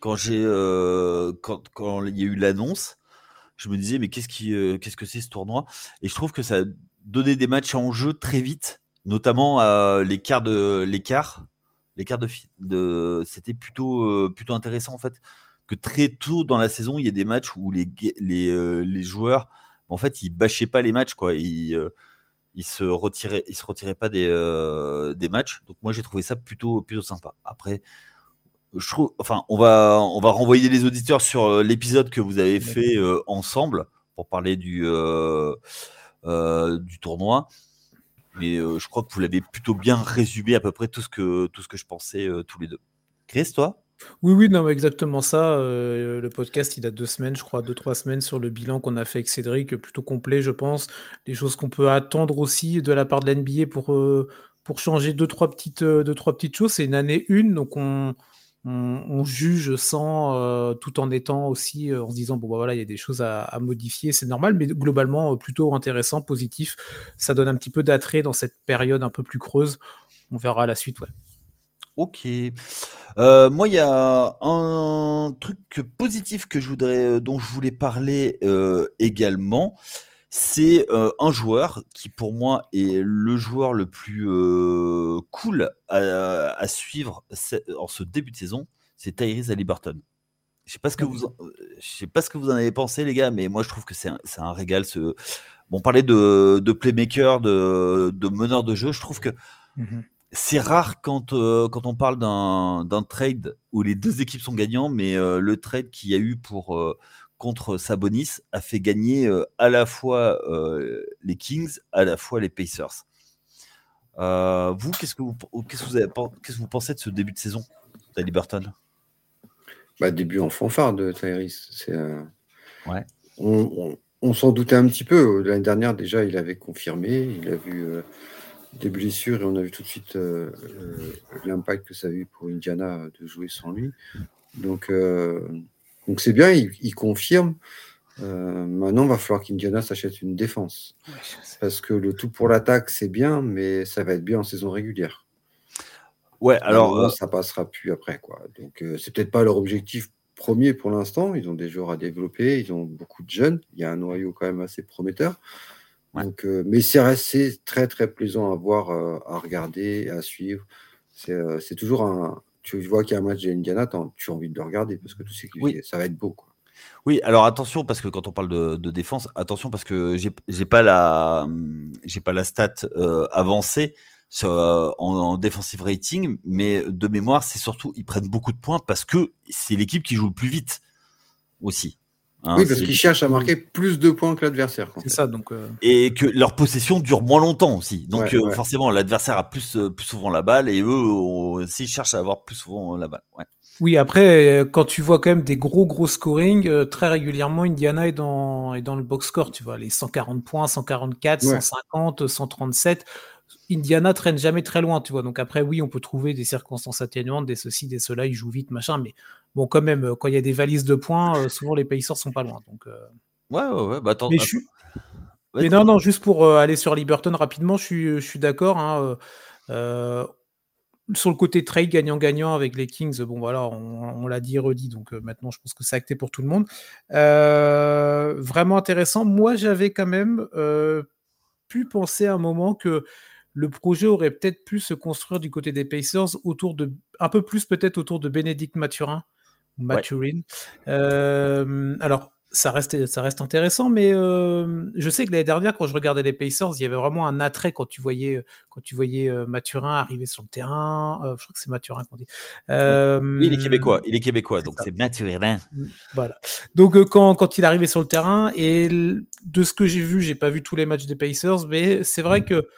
quand, j'ai euh, quand, quand, il y a eu l'annonce. Je me disais, mais qu'est-ce, qui, qu'est-ce que c'est ce tournoi? Et je trouve que ça a donné des matchs en jeu très vite, notamment à l'écart de. L'écart de, de c'était plutôt, plutôt intéressant en fait que très tôt dans la saison, il y a des matchs où les, les, euh, les joueurs, en fait, ils bâchaient pas les matchs, quoi. Ils, euh, ils se retiraient, ils se retiraient pas des, euh, des matchs. Donc moi, j'ai trouvé ça plutôt, plutôt sympa. Après, je trouve, enfin, on va, on va renvoyer les auditeurs sur l'épisode que vous avez fait ensemble pour parler du, du tournoi. Mais je crois que vous l'avez plutôt bien résumé à peu près tout ce que, tout ce que je pensais tous les deux. Chris, toi? Oui, oui, non, exactement ça. Euh, le podcast, il a deux semaines, je crois, deux, trois semaines sur le bilan qu'on a fait avec Cédric, plutôt complet, je pense. Les choses qu'on peut attendre aussi de la part de l'NBA pour, euh, pour changer deux, trois petites, euh, trois petites choses. C'est une année une, donc on, on, juge sans, tout en étant aussi, en se disant, bon, bah, voilà, il y a des choses à, à modifier, c'est normal, mais globalement, plutôt intéressant, positif. Ça donne un petit peu d'attrait dans cette période un peu plus creuse. On verra à la suite, ouais. Ok. Euh, moi, il y a un truc positif que je voudrais, euh, dont je voulais parler euh, également. C'est un joueur qui, pour moi, est le joueur le plus cool à, suivre en ce début de saison. C'est Tyrese Halliburton. Je sais pas ce que vous, je sais pas ce que vous en avez pensé, les gars, mais moi, je trouve que c'est un, régal. Ce... Bon, on parlait de, playmaker, de, meneur de jeu. Je trouve que mmh c'est rare quand, euh, quand on parle d'un trade où les deux équipes sont gagnants, mais euh, le trade qu'il y a eu pour, euh, contre Sabonis a fait gagner à la fois les Kings, à la fois les Pacers. vous, qu'est-ce que vous, qu'est-ce que pensez de ce début de saison, Burton? Bah, Début en fanfare de Tyrese. Ouais. on, on s'en doutait un petit peu. L'année dernière, déjà, il avait confirmé. Il a vu des blessures et on a vu tout de suite euh, euh, l'impact que ça a eu pour Indiana de jouer sans lui. Donc, euh, donc c'est bien, il, confirme. maintenant, il va falloir qu'Indiana s'achète une défense. parce que le tout pour l'attaque, c'est bien, mais ça va être bien en saison régulière. Ouais, alors. ça passera plus après, quoi. Donc, c'est peut-être pas leur objectif premier pour l'instant. Ils ont des joueurs à développer, ils ont beaucoup de jeunes. Il y a un noyau quand même assez prometteur. Donc, euh, mais c'est resté très très plaisant à voir, euh, à regarder, à suivre. C'est euh, toujours un. Tu vois qu'il y a un match de Indiana, tu as envie de le regarder parce que tout ce qui ça va être beau. Quoi. Oui, alors attention parce que quand on parle de, défense, attention parce que j'ai pas la j'ai pas la stat avancée en, en, defensive rating, mais de mémoire, c'est surtout ils prennent beaucoup de points parce que c'est l'équipe qui joue le plus vite aussi. Hein, oui, parce qu'ils cherchent à marquer plus de points que l'adversaire. C'est ça, donc. Euh. Et que leur possession dure moins longtemps aussi. Donc euh, forcément, l'adversaire a plus, euh, plus souvent la balle et eux aussi cherchent à avoir plus souvent la balle. Oui, après, quand tu vois quand même des gros gros scoring, très régulièrement, Indiana est dans, est dans le box score, tu vois, les 140 points, 144, 150, 137. Indiana traîne jamais très loin, tu vois. Donc après, oui, on peut trouver des circonstances atténuantes, des ceci, des cela, ils jouent vite, machin. Mais bon, quand même, quand il y a des valises de points, souvent les Pacers sont pas loin. Donc, Ouais, ouais, ouais. Bah, attends, mais, je mais non, non, juste pour aller sur Liberton rapidement, je suis, je suis d'accord. Hein, sur le côté trade gagnant-gagnant avec les Kings, bon voilà, on, l'a dit et redit, donc euh, maintenant je pense que c'est acté pour tout le monde. Euh, vraiment intéressant. Moi, j'avais quand même euh, pu penser à un moment que le projet aurait peut-être pu se construire du côté des Pacers autour de, un peu plus peut-être autour de Bénédicte Mathurin, Mathurin. alors, ça reste, ça reste intéressant, mais euh, je sais que l'année dernière, quand je regardais les Pacers, il y avait vraiment un attrait quand tu voyais, quand tu voyais euh, Mathurin arriver sur le terrain. Euh, je crois que c'est Mathurin qu'on dit. il est québécois, il est québécois, donc c'est Mathurin. Mm, voilà. Donc quand, quand il arrivait sur le terrain, et de ce que j'ai vu, j'ai pas vu tous les matchs des Pacers, mais c'est vrai que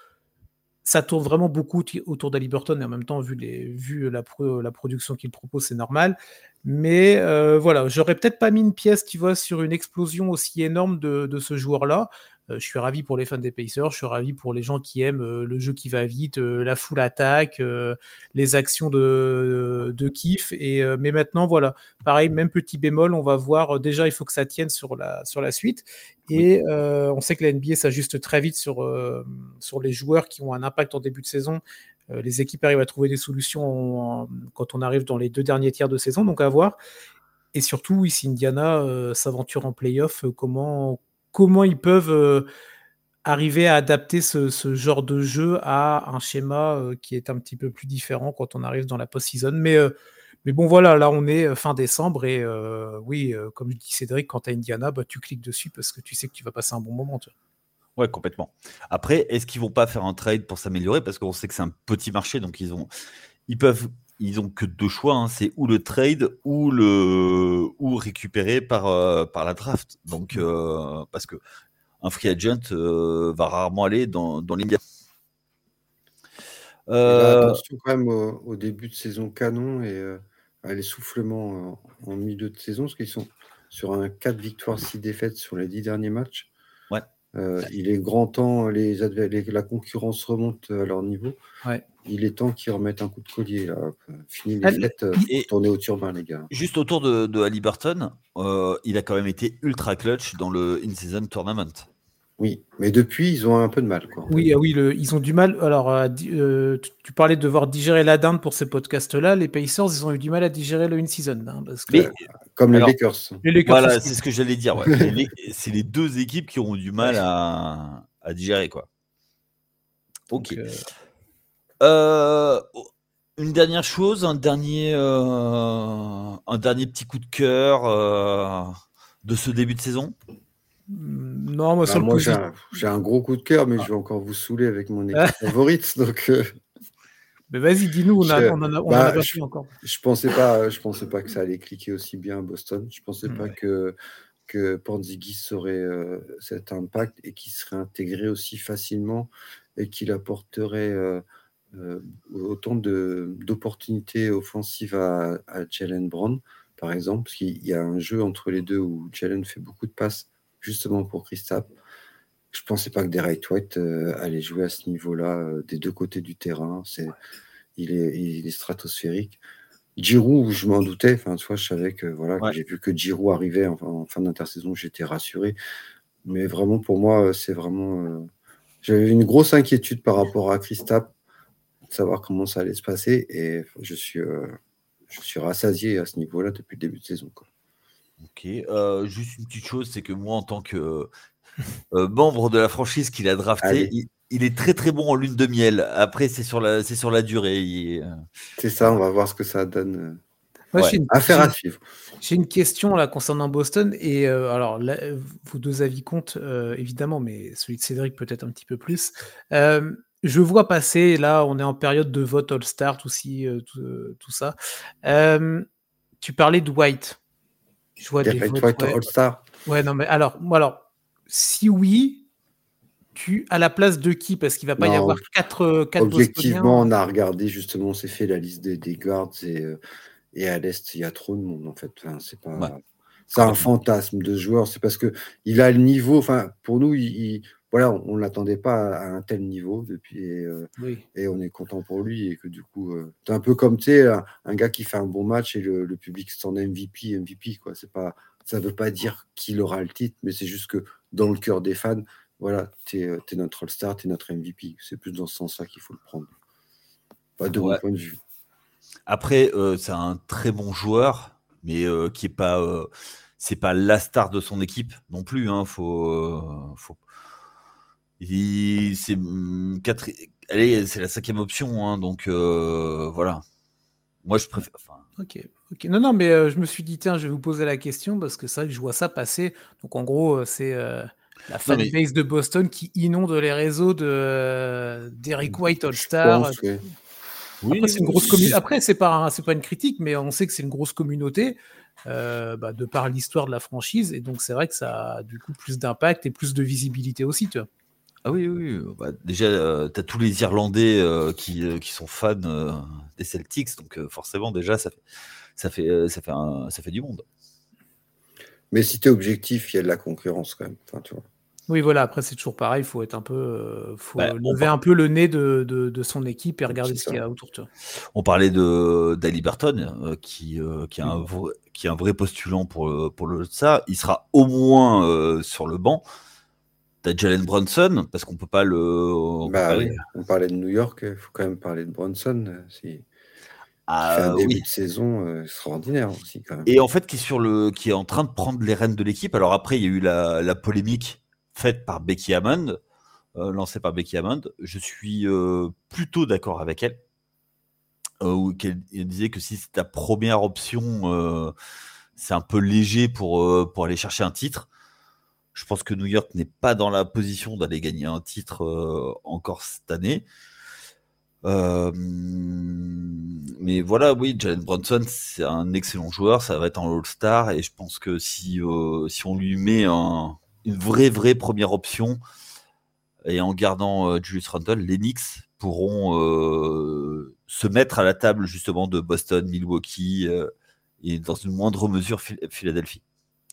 ça tourne vraiment beaucoup autour d'Aliberton et en même temps, vu, les, la production qu'il propose, c'est normal. Mais euh, voilà, j'aurais peut-être pas mis une pièce, tu vois, sur une explosion aussi énorme de, de ce joueur-là. Euh, je suis ravi pour les fans des Pacers, je suis ravi pour les gens qui aiment euh, le jeu qui va vite, euh, la full attaque, les actions de, de kiff. Et, mais maintenant, voilà, pareil, même petit bémol, on va voir. Déjà, il faut que ça tienne sur la, sur la suite. Et on sait que la NBA s'ajuste très vite sur, sur les joueurs qui ont un impact en début de saison. les équipes arrivent à trouver des solutions quand on arrive dans les deux derniers tiers de saison, donc à voir. Et surtout, ici, Indiana s'aventure en playoff, comment, comment ils peuvent euh, arriver à adapter ce, genre de jeu à un schéma euh, qui est un petit peu plus différent quand on arrive dans la post-season. Mais, euh, bon, voilà, là, on est fin décembre et oui, comme dit Cédric, quand tu as Indiana, bah, tu cliques dessus parce que tu sais que tu vas passer un bon moment. Tu Ouais, complètement. Après, est-ce qu'ils vont pas faire un trade pour s'améliorer? Parce qu'on sait que c'est un petit marché, donc ils ont, ils peuvent, ils ont que deux choix. Hein. c'est ou le trade ou le ou récupérer par par la draft. Donc parce que un free agent va rarement aller dans, dans l'immédiat. attention quand même au, début de saison canon et à l'essoufflement en, milieu de saison, parce qu'ils sont sur un 4 victoires, 6 défaites sur les 10 derniers matchs. Ouais. Il est grand temps, les, la concurrence remonte à leur niveau. Ouais. Il est temps qu'ils remettent un coup de collier. Là. Fini les fêtes, et tourner au turbin, les gars. Juste autour de, de Halliburton, il a quand même été ultra clutch dans le In-Season Tournament. Oui, mais depuis, ils ont un peu de mal. Quoi. Oui, ah oui ils ont du mal. Alors, euh, euh, tu, parlais de devoir digérer la dinde pour ces podcasts-là. Les Pacers, ils ont eu du mal à digérer le in-season. Hein, comme les Lakers. Voilà, c'est ce que j'allais dire. [laughs] c'est les deux équipes qui ont du mal à, à digérer. quoi. Ok. Euh, une dernière chose, un dernier, un dernier petit coup de cœur de ce début de saison? Non, moi, bah, j'ai un, gros coup de cœur, mais ah. je vais encore vous saouler avec mon [laughs] équipe favorite. Donc, euh, Mais vas-y, dis-nous, on, en a, on bah, je, encore. Je pensais pas, je pensais pas que ça allait cliquer aussi bien à Boston. Je pensais pas que que Panzigis aurait euh, cet impact et qu'il serait intégré aussi facilement et qu'il apporterait euh, autant d'opportunités offensives à, à Jalen Brown, par exemple, parce qu'il y a un jeu entre les deux où Jalen fait beaucoup de passes justement pour Christophe. Je pensais pas que Derek White euh, allait jouer à ce niveau-là, euh, des deux côtés du terrain. C'est, il, est, il est stratosphérique. Giroud, je m'en doutais. Enfin, tu je savais que voilà, j'ai vu que Giroud arrivait en, fin d'intersaison, j'étais rassuré. Mais vraiment, pour moi, euh, c'est vraiment. J'avais une grosse inquiétude par rapport à Christophe, de savoir comment ça allait se passer, et je suis, je suis rassasié à ce niveau-là depuis le début de saison. Quoi. Ok, euh, juste une petite chose, c'est que moi, en tant que euh, membre de la franchise qu'il a drafté, il, est très très bon en lune de miel. Après, c'est sur la, c'est sur la durée. Euh, c'est ça, on va voir ce que ça donne. Affaire à suivre. J'ai une question là concernant Boston et alors vos deux avis comptent évidemment, mais celui de Cédric peut-être un petit peu plus. je vois passer là, on est en période de vote All-Star, tout, tout, tout, ça. tu parlais de White. Je vois des All-Star. Ouais, non, mais alors, alors, si oui, tu à la place de qui? Parce qu'il va pas y avoir quatre, quatre Objectivement, on a regardé justement, on s'est fait la liste des, des guards et, euh, et à l'Est, il y a trop de monde, en fait. c'est pas. C'est un fantasme de joueur. C'est parce que il a le niveau. Enfin, pour nous, il, voilà, on ne l'attendait pas à un tel niveau depuis. Et, euh, et, on est content pour lui. Et que du coup, euh, c'est un peu comme tu sais, un, gars qui fait un bon match et le, public s'en MVP, MVP. Quoi. C'est pas, ça ne veut pas dire qu'il aura le titre, mais c'est juste que dans le cœur des fans, voilà, tu es, euh, notre All-Star, tu es notre MVP. C'est plus dans ce sens-là qu'il faut le prendre. Pas de mon point de vue. Après, c'est un très bon joueur, mais qui est pas c'est pas la star de son équipe non plus. Hein. Faut, faut... C'est mm, c'est la cinquième option, hein, donc voilà. Moi, je préfère. Ok, ok. Non, non, mais je me suis dit, tiens, je vais vous poser la question parce que ça, je vois ça passer. Donc, en gros, c'est la fanbase de Boston qui inonde les réseaux de d'Eric White All-Star. Oui, Après, c'est une grosse Après, c'est pas, c'est pas une critique, mais on sait que c'est une grosse communauté. Euh, bah, de par l'histoire de la franchise. Et donc, c'est vrai que ça a du coup plus d'impact et plus de visibilité aussi. Tu vois. Ah oui, oui. Bah, déjà, euh, tu as tous les Irlandais euh, qui, qui, sont fans des Celtics. Donc, forcément, déjà, ça fait, ça fait, ça fait, ça fait du monde. Mais si tu es objectif, il y a de la concurrence quand même. Enfin, tu vois. Oui, voilà, après, c'est toujours pareil, il faut être un peu. Euh, faut bah, lever un peu le nez de, de, son équipe et regarder ce qu'il y a autour. de On parlait de d'Ali Burton, euh, qui, euh, qui, a un vrai, qui est un vrai postulant pour, pour le ça. Il sera au moins sur le banc. T'as Jalen Brunson, parce qu'on peut pas le. Bah, oui, on parlait de New York, il faut quand même parler de Brunson. Si... Ah, fait un début de saison extraordinaire aussi quand même. Et en fait, qui est sur le, qui est en train de prendre les rênes de l'équipe. Alors après, il y a eu la, la polémique faite par Becky Hammond, euh, lancée par Becky Hammond, je suis euh, plutôt d'accord avec elle. Euh, elle disait que si c'est ta première option, c'est un peu léger pour, pour aller chercher un titre. Je pense que New York n'est pas dans la position d'aller gagner un titre encore cette année. mais voilà, oui, Jalen Brunson, c'est un excellent joueur, ça va être un All-Star, et je pense que si, si on lui met un, une vraie, vraie première option. Et en gardant euh, Julius Randle, les Knicks pourront euh, se mettre à la table justement de Boston, Milwaukee euh, et dans une moindre mesure Philadelphie.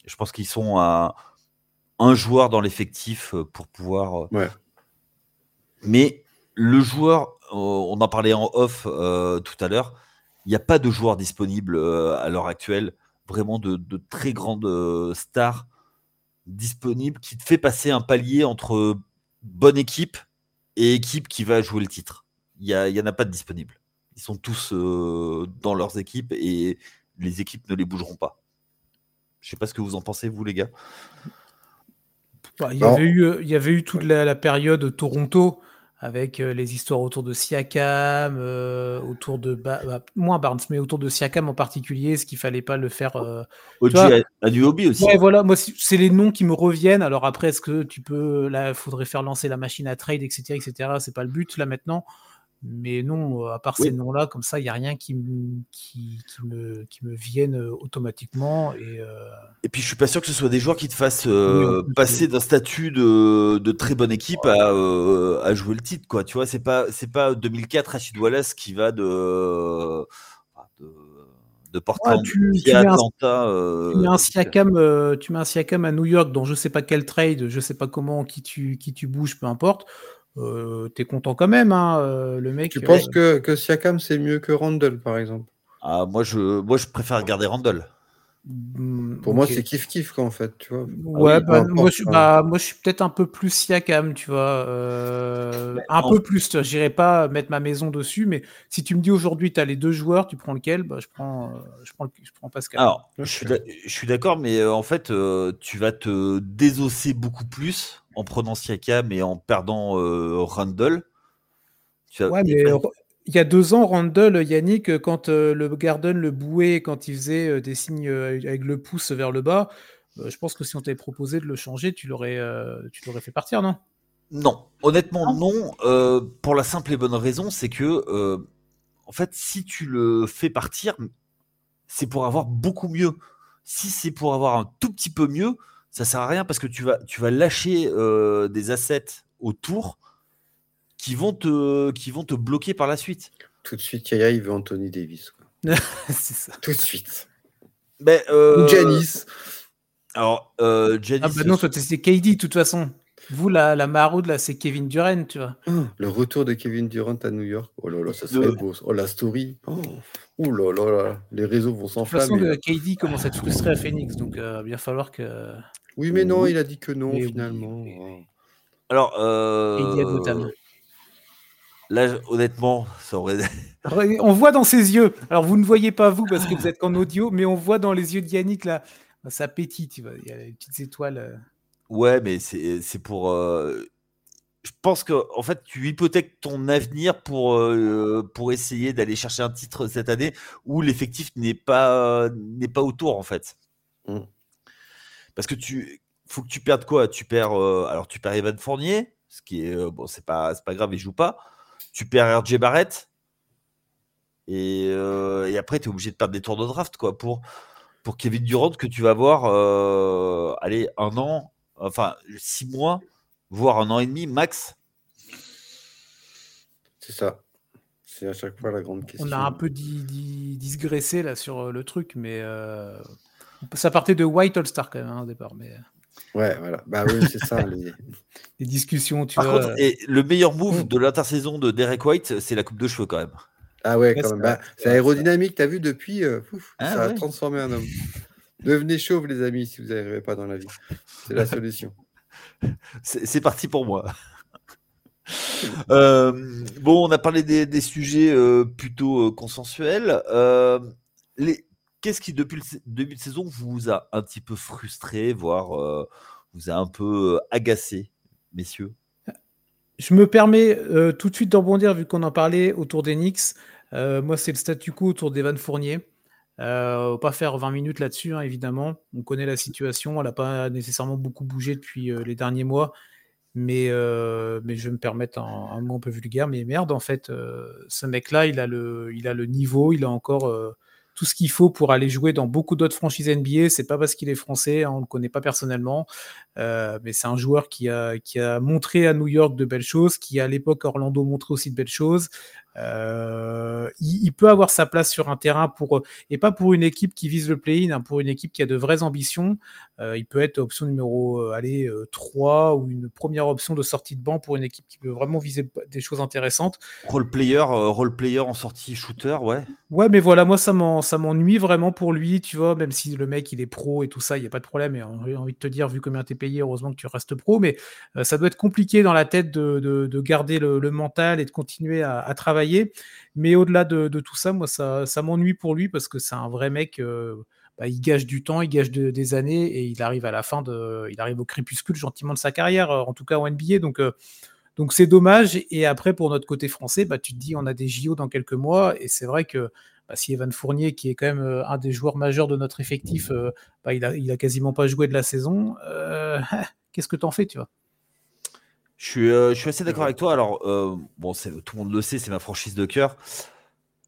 Je pense qu'ils sont à un joueur dans l'effectif pour pouvoir. Mais le joueur, on en parlait en off tout à l'heure, il n'y a pas de joueur disponible à l'heure actuelle, vraiment de, de très grandes stars disponible qui te fait passer un palier entre bonne équipe et équipe qui va jouer le titre. Il n'y en a pas de disponible. Ils sont tous euh, dans leurs équipes et les équipes ne les bougeront pas. Je sais pas ce que vous en pensez, vous, les gars. Bah, il, y avait eu, euh, il y avait eu toute la, la période Toronto avec euh, les histoires autour de Siakam, euh, autour de bah, moins Barnes, mais autour de Siakam en particulier, ce qu'il fallait pas le faire. Euh, a, du hobby aussi. Ouais, voilà, moi c'est les noms qui me reviennent. Alors après, est-ce que tu peux, là, faudrait faire lancer la machine à trade, etc., etc. C'est pas le but là maintenant. Mais non, à part ces noms-là, comme ça, il n'y a rien qui, qui, me, qui me vienne automatiquement. Et, et puis, je suis pas sûr que ce soit des joueurs qui te fassent passer d'un statut de, de, très bonne équipe à, à, jouer le titre. Quoi. Tu vois, c'est pas, c'est pas 2004 Rachid Wallace qui va de, de, de Portland tu, tu à Atlanta. Un, tu, mets un Siakam, tu mets un Siakam à New York dans je sais pas quel trade, je sais pas comment, qui tu, qui tu bouges, peu importe euh, t'es content quand même, hein, euh, le mec. Tu penses euh, que, que Siakam c'est mieux que Randall, par exemple? Ah, moi, je, moi, je préfère garder Randall. Hmm, Pour moi, c'est kiff kiff en fait, tu vois. Ouais, ah bah, moi, je, bah, moi, je suis peut-être un peu plus Siakam, tu vois. un peu plus, je n'irai pas mettre ma maison dessus, mais si tu me dis aujourd'hui, tu as les deux joueurs, tu prends lequel? Bah, je, prends, je, prends, je prends Pascal. Alors, je suis d'accord, mais en fait, tu vas te désosser beaucoup plus en prenant Siakam et en perdant euh, Randall. Ouais, mais il y a deux ans, Randall, Yannick, quand euh, le Garden le bouait, quand il faisait euh, des signes avec le pouce vers le bas, je pense que si on t'avait proposé de le changer, tu l'aurais, tu l'aurais fait partir, non? Non, honnêtement non. pour la simple et bonne raison, c'est que en fait, si tu le fais partir, c'est pour avoir beaucoup mieux. Si c'est pour avoir un tout petit peu mieux, ça sert à rien parce que tu vas, tu vas lâcher euh, des assets autour qui vont, te, qui vont te bloquer par la suite. Tout de suite, Yaya, il veut Anthony Davis. [laughs] c'est ça. Tout de suite. Ben, Ou euh, Janice. Alors, euh, Giannis, Ah bah non, toi, c'est KD, de toute façon. Vous, la, la maraude, là, c'est Kevin Durant, tu vois. Oh, le retour de Kevin Durant à New York. Oh là là, ça serait Le- beau. Oh la story. Oh, Ouh là là là. Les réseaux vont De toute façon, s'enflammer. KD commence à être frustré à Phoenix, donc euh, il va falloir que Oui, mais non, il a dit que non, Mais finalement. oui, alors, KD à euh, Gotham. là, honnêtement, ça aurait. [laughs] On voit dans ses yeux. Alors, vous ne voyez pas vous parce que vous êtes qu'en audio, mais on voit dans les yeux de Yannick là, ça pétille, tu vois. Il y a les petites étoiles. euh. Ouais, mais c'est c'est pour. euh, Je pense que en fait, tu hypothèques ton avenir pour, euh, pour essayer d'aller chercher un titre cette année où l'effectif n'est pas, n'est pas autour, en fait. Mm. Parce que tu faut que tu perdes quoi? Tu perds. euh, alors, tu perds Evan Fournier, ce qui est. euh, bon, c'est pas, c'est pas grave, il joue pas. Tu perds RJ Barrett. Et, et après, tu es obligé de perdre des tours de draft, quoi, pour, pour Kevin Durant, que tu vas voir, allez, un an, enfin, six mois, voire un an et demi max. C'est ça. C'est à chaque fois la grande question. On a un peu di- di- digressé là sur euh, le truc, mais euh, ça partait de White All-Star quand même hein, au départ. Mais euh, Ouais, voilà. Bah oui, c'est ça. les- [laughs] les discussions, tu Par vois. contre, euh, et le meilleur move Mm. de l'intersaison de Derek White, c'est la coupe de cheveux quand même. Ah ouais, Ouais, quand c'est même. Bah, c'est aérodynamique, t'as vu depuis euh, ouf, Ah Ça a transformé un homme. Devenez chauve, les amis, si vous n'arrivez pas dans la vie. C'est la [laughs] solution. C'est parti pour moi. [laughs] Euh, bon, on a parlé des, des sujets euh, plutôt euh, consensuels. Qu'est-ce qui, depuis le début de saison, vous a un petit peu frustré, voire vous a un peu agacé, messieurs? Je me permets tout de suite de rebondir vu qu'on en parlait autour des Knicks. Moi, c'est le statu quo autour d'Evan Fournier. Euh, pas faire 20 minutes là-dessus, hein, évidemment. On connaît la situation. Elle n'a pas nécessairement beaucoup bougé depuis euh, les derniers mois. Mais, euh, mais je vais me permettre un, mot un peu vulgaire. Mais merde, en fait, euh, ce mec-là, il, a le- il a le niveau, il a encore tout ce qu'il faut pour aller jouer dans beaucoup d'autres franchises NBA. C'est pas parce qu'il est français, hein, on le connaît pas personnellement. Mais c'est un joueur qui a, qui a montré à New York de belles choses, qui à l'époque Orlando montrait aussi de belles choses. Euh, il, il peut avoir sa place sur un terrain pour et pas pour une équipe qui vise le play-in, hein, pour une équipe qui a de vraies ambitions. Euh, il peut être option numéro euh, allez, euh, 3 ou une première option de sortie de banc pour une équipe qui peut vraiment viser des choses intéressantes. Role player, euh, role player en sortie shooter, ouais. Ouais, mais voilà, moi ça m'en- ça m'ennuie vraiment pour lui, tu vois, même si le mec il est pro et tout ça, il n'y a pas de problème. Et j'ai envie de te dire, vu combien t'es payé, heureusement que tu restes pro, mais euh, ça doit être compliqué dans la tête de, de- de garder le, le mental et de continuer à, à travailler. Mais au-delà de, tout ça, moi ça, m'ennuie pour lui parce que c'est un vrai mec. euh, bah, il gâche du temps, il gâche de- des années et il arrive à la fin de, il arrive au crépuscule gentiment de sa carrière, euh, en tout cas en NBA. Donc euh, donc c'est dommage. Et après, pour notre côté français, bah, tu te dis, on a des JO dans quelques mois. Et c'est vrai que bah, si Evan Fournier, qui est quand même un des joueurs majeurs de notre effectif, il, a, quasiment pas joué de la saison, [laughs] qu'est-ce que t'en fais, tu vois? Je suis, euh, je suis assez d'accord avec toi. Alors, euh, bon, tout le monde le sait, c'est ma franchise de cœur.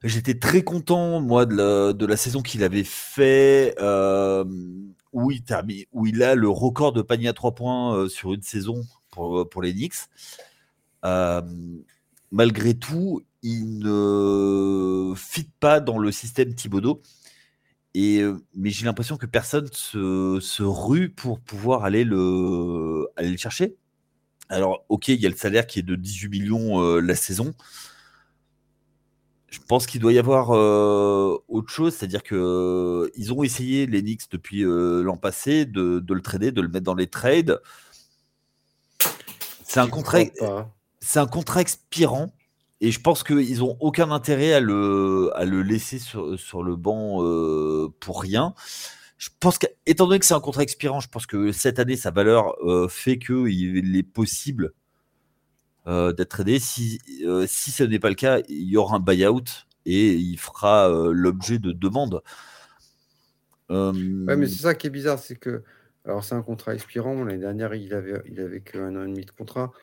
J'étais très content, moi, de la, de la saison qu'il avait fait, euh, où, il termine, où il a le record de panier à 3 points sur une saison pour, pour les Knicks. Malgré tout, il ne fit pas dans le système Thibodeau. Et, mais j'ai l'impression que personne se, se rue pour pouvoir aller le, aller le chercher. Alors, ok, il y a le salaire qui est de 18 millions euh, la saison. Je pense qu'il doit y avoir euh, autre chose, c'est-à-dire que euh, ils ont essayé les Knicks depuis l'an passé de, de le trader, de le mettre dans les trades. C'est un J'y contrat, crois pas. c'est un contrat expirant et je pense qu'ils ont aucun intérêt à le, à le laisser sur, sur le banc euh, pour rien. Je pense qu'étant donné que c'est un contrat expirant, je pense que cette année, sa valeur euh, fait qu'il est possible euh, d'être tradé. Si, euh, si ce n'est pas le cas, il y aura un buyout et il fera l'objet de demandes. Ouais, mais c'est ça qui est bizarre, c'est que. Alors, c'est un contrat expirant. L'année dernière, il avait, il avait que un an et demi de contrat.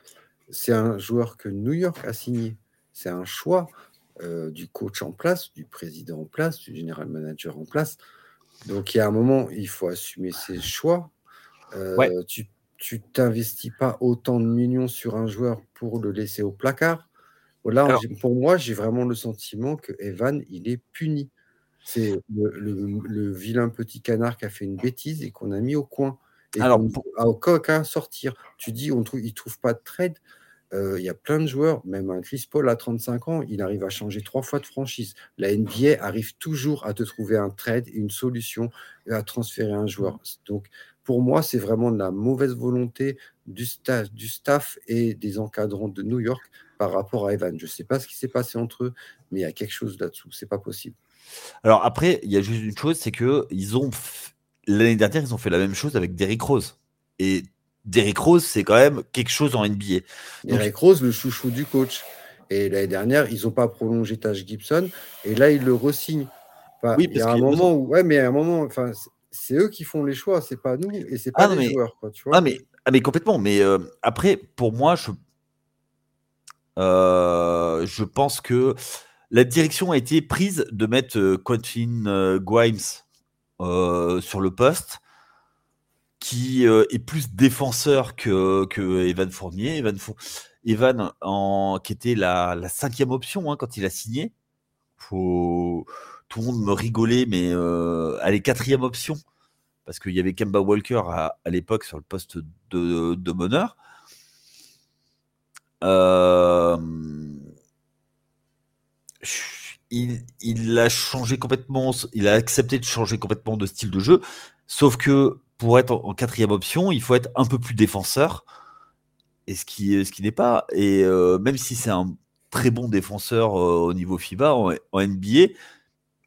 C'est un joueur que New York a signé. C'est un choix du coach en place, du président en place, du général manager en place. Donc, il y a un moment, il faut assumer ses choix. Euh, Ouais. Tu tu t'investis pas autant de millions sur un joueur pour le laisser au placard. Là, Alors- pour moi, j'ai vraiment le sentiment que Evan, il est puni. C'est le, vilain petit canard qui a fait une bêtise et qu'on a mis au coin. Et Alors, à aucun sortir. Tu dis, on trouve, il trouve pas de trade. Euh, il y a plein de joueurs, même un Chris Paul à 35 ans, il arrive à changer trois fois de franchise. La NBA arrive toujours à te trouver un trade, une solution à transférer un joueur. Donc, pour moi, c'est vraiment de la mauvaise volonté du staff, du staff et des encadrants de New York par rapport à Evan. Je ne sais pas ce qui s'est passé entre eux, mais il y a quelque chose là-dessous. C'est pas possible. Alors après, il y a juste une chose, c'est que ils ont l'année dernière, ils ont fait la même chose avec Derrick Rose. Et Derrick Rose, c'est quand même quelque chose en NBA. Derrick Rose, le chouchou du coach. Et l'année dernière, ils n'ont pas prolongé Taj Gibson. Et là, ils le re-signent. oui, il y a un moment où, ouais, mais à un moment, enfin, c'est eux qui font les choix, c'est pas nous et c'est pas ah, les joueurs, quoi, tu vois. Ah mais, ah, mais complètement. Mais euh, après, pour moi, je, euh, je pense que la direction a été prise de mettre euh, Quentin Grimes sur le poste qui est plus défenseur que, Evan Fournier. Evan, qui était la, cinquième option hein, quand il a signé. Faut tout le monde me rigolait, mais euh, allez, quatrième option, parce qu'il y avait Kemba Walker à, l'époque sur le poste de, de meneur. Euh, il, a changé complètement, il a accepté de changer complètement de style de jeu, sauf que pour être en, quatrième option, il faut être un peu plus défenseur, et ce qui, ce qui n'est pas. Et euh, même si c'est un très bon défenseur au niveau FIBA en NBA,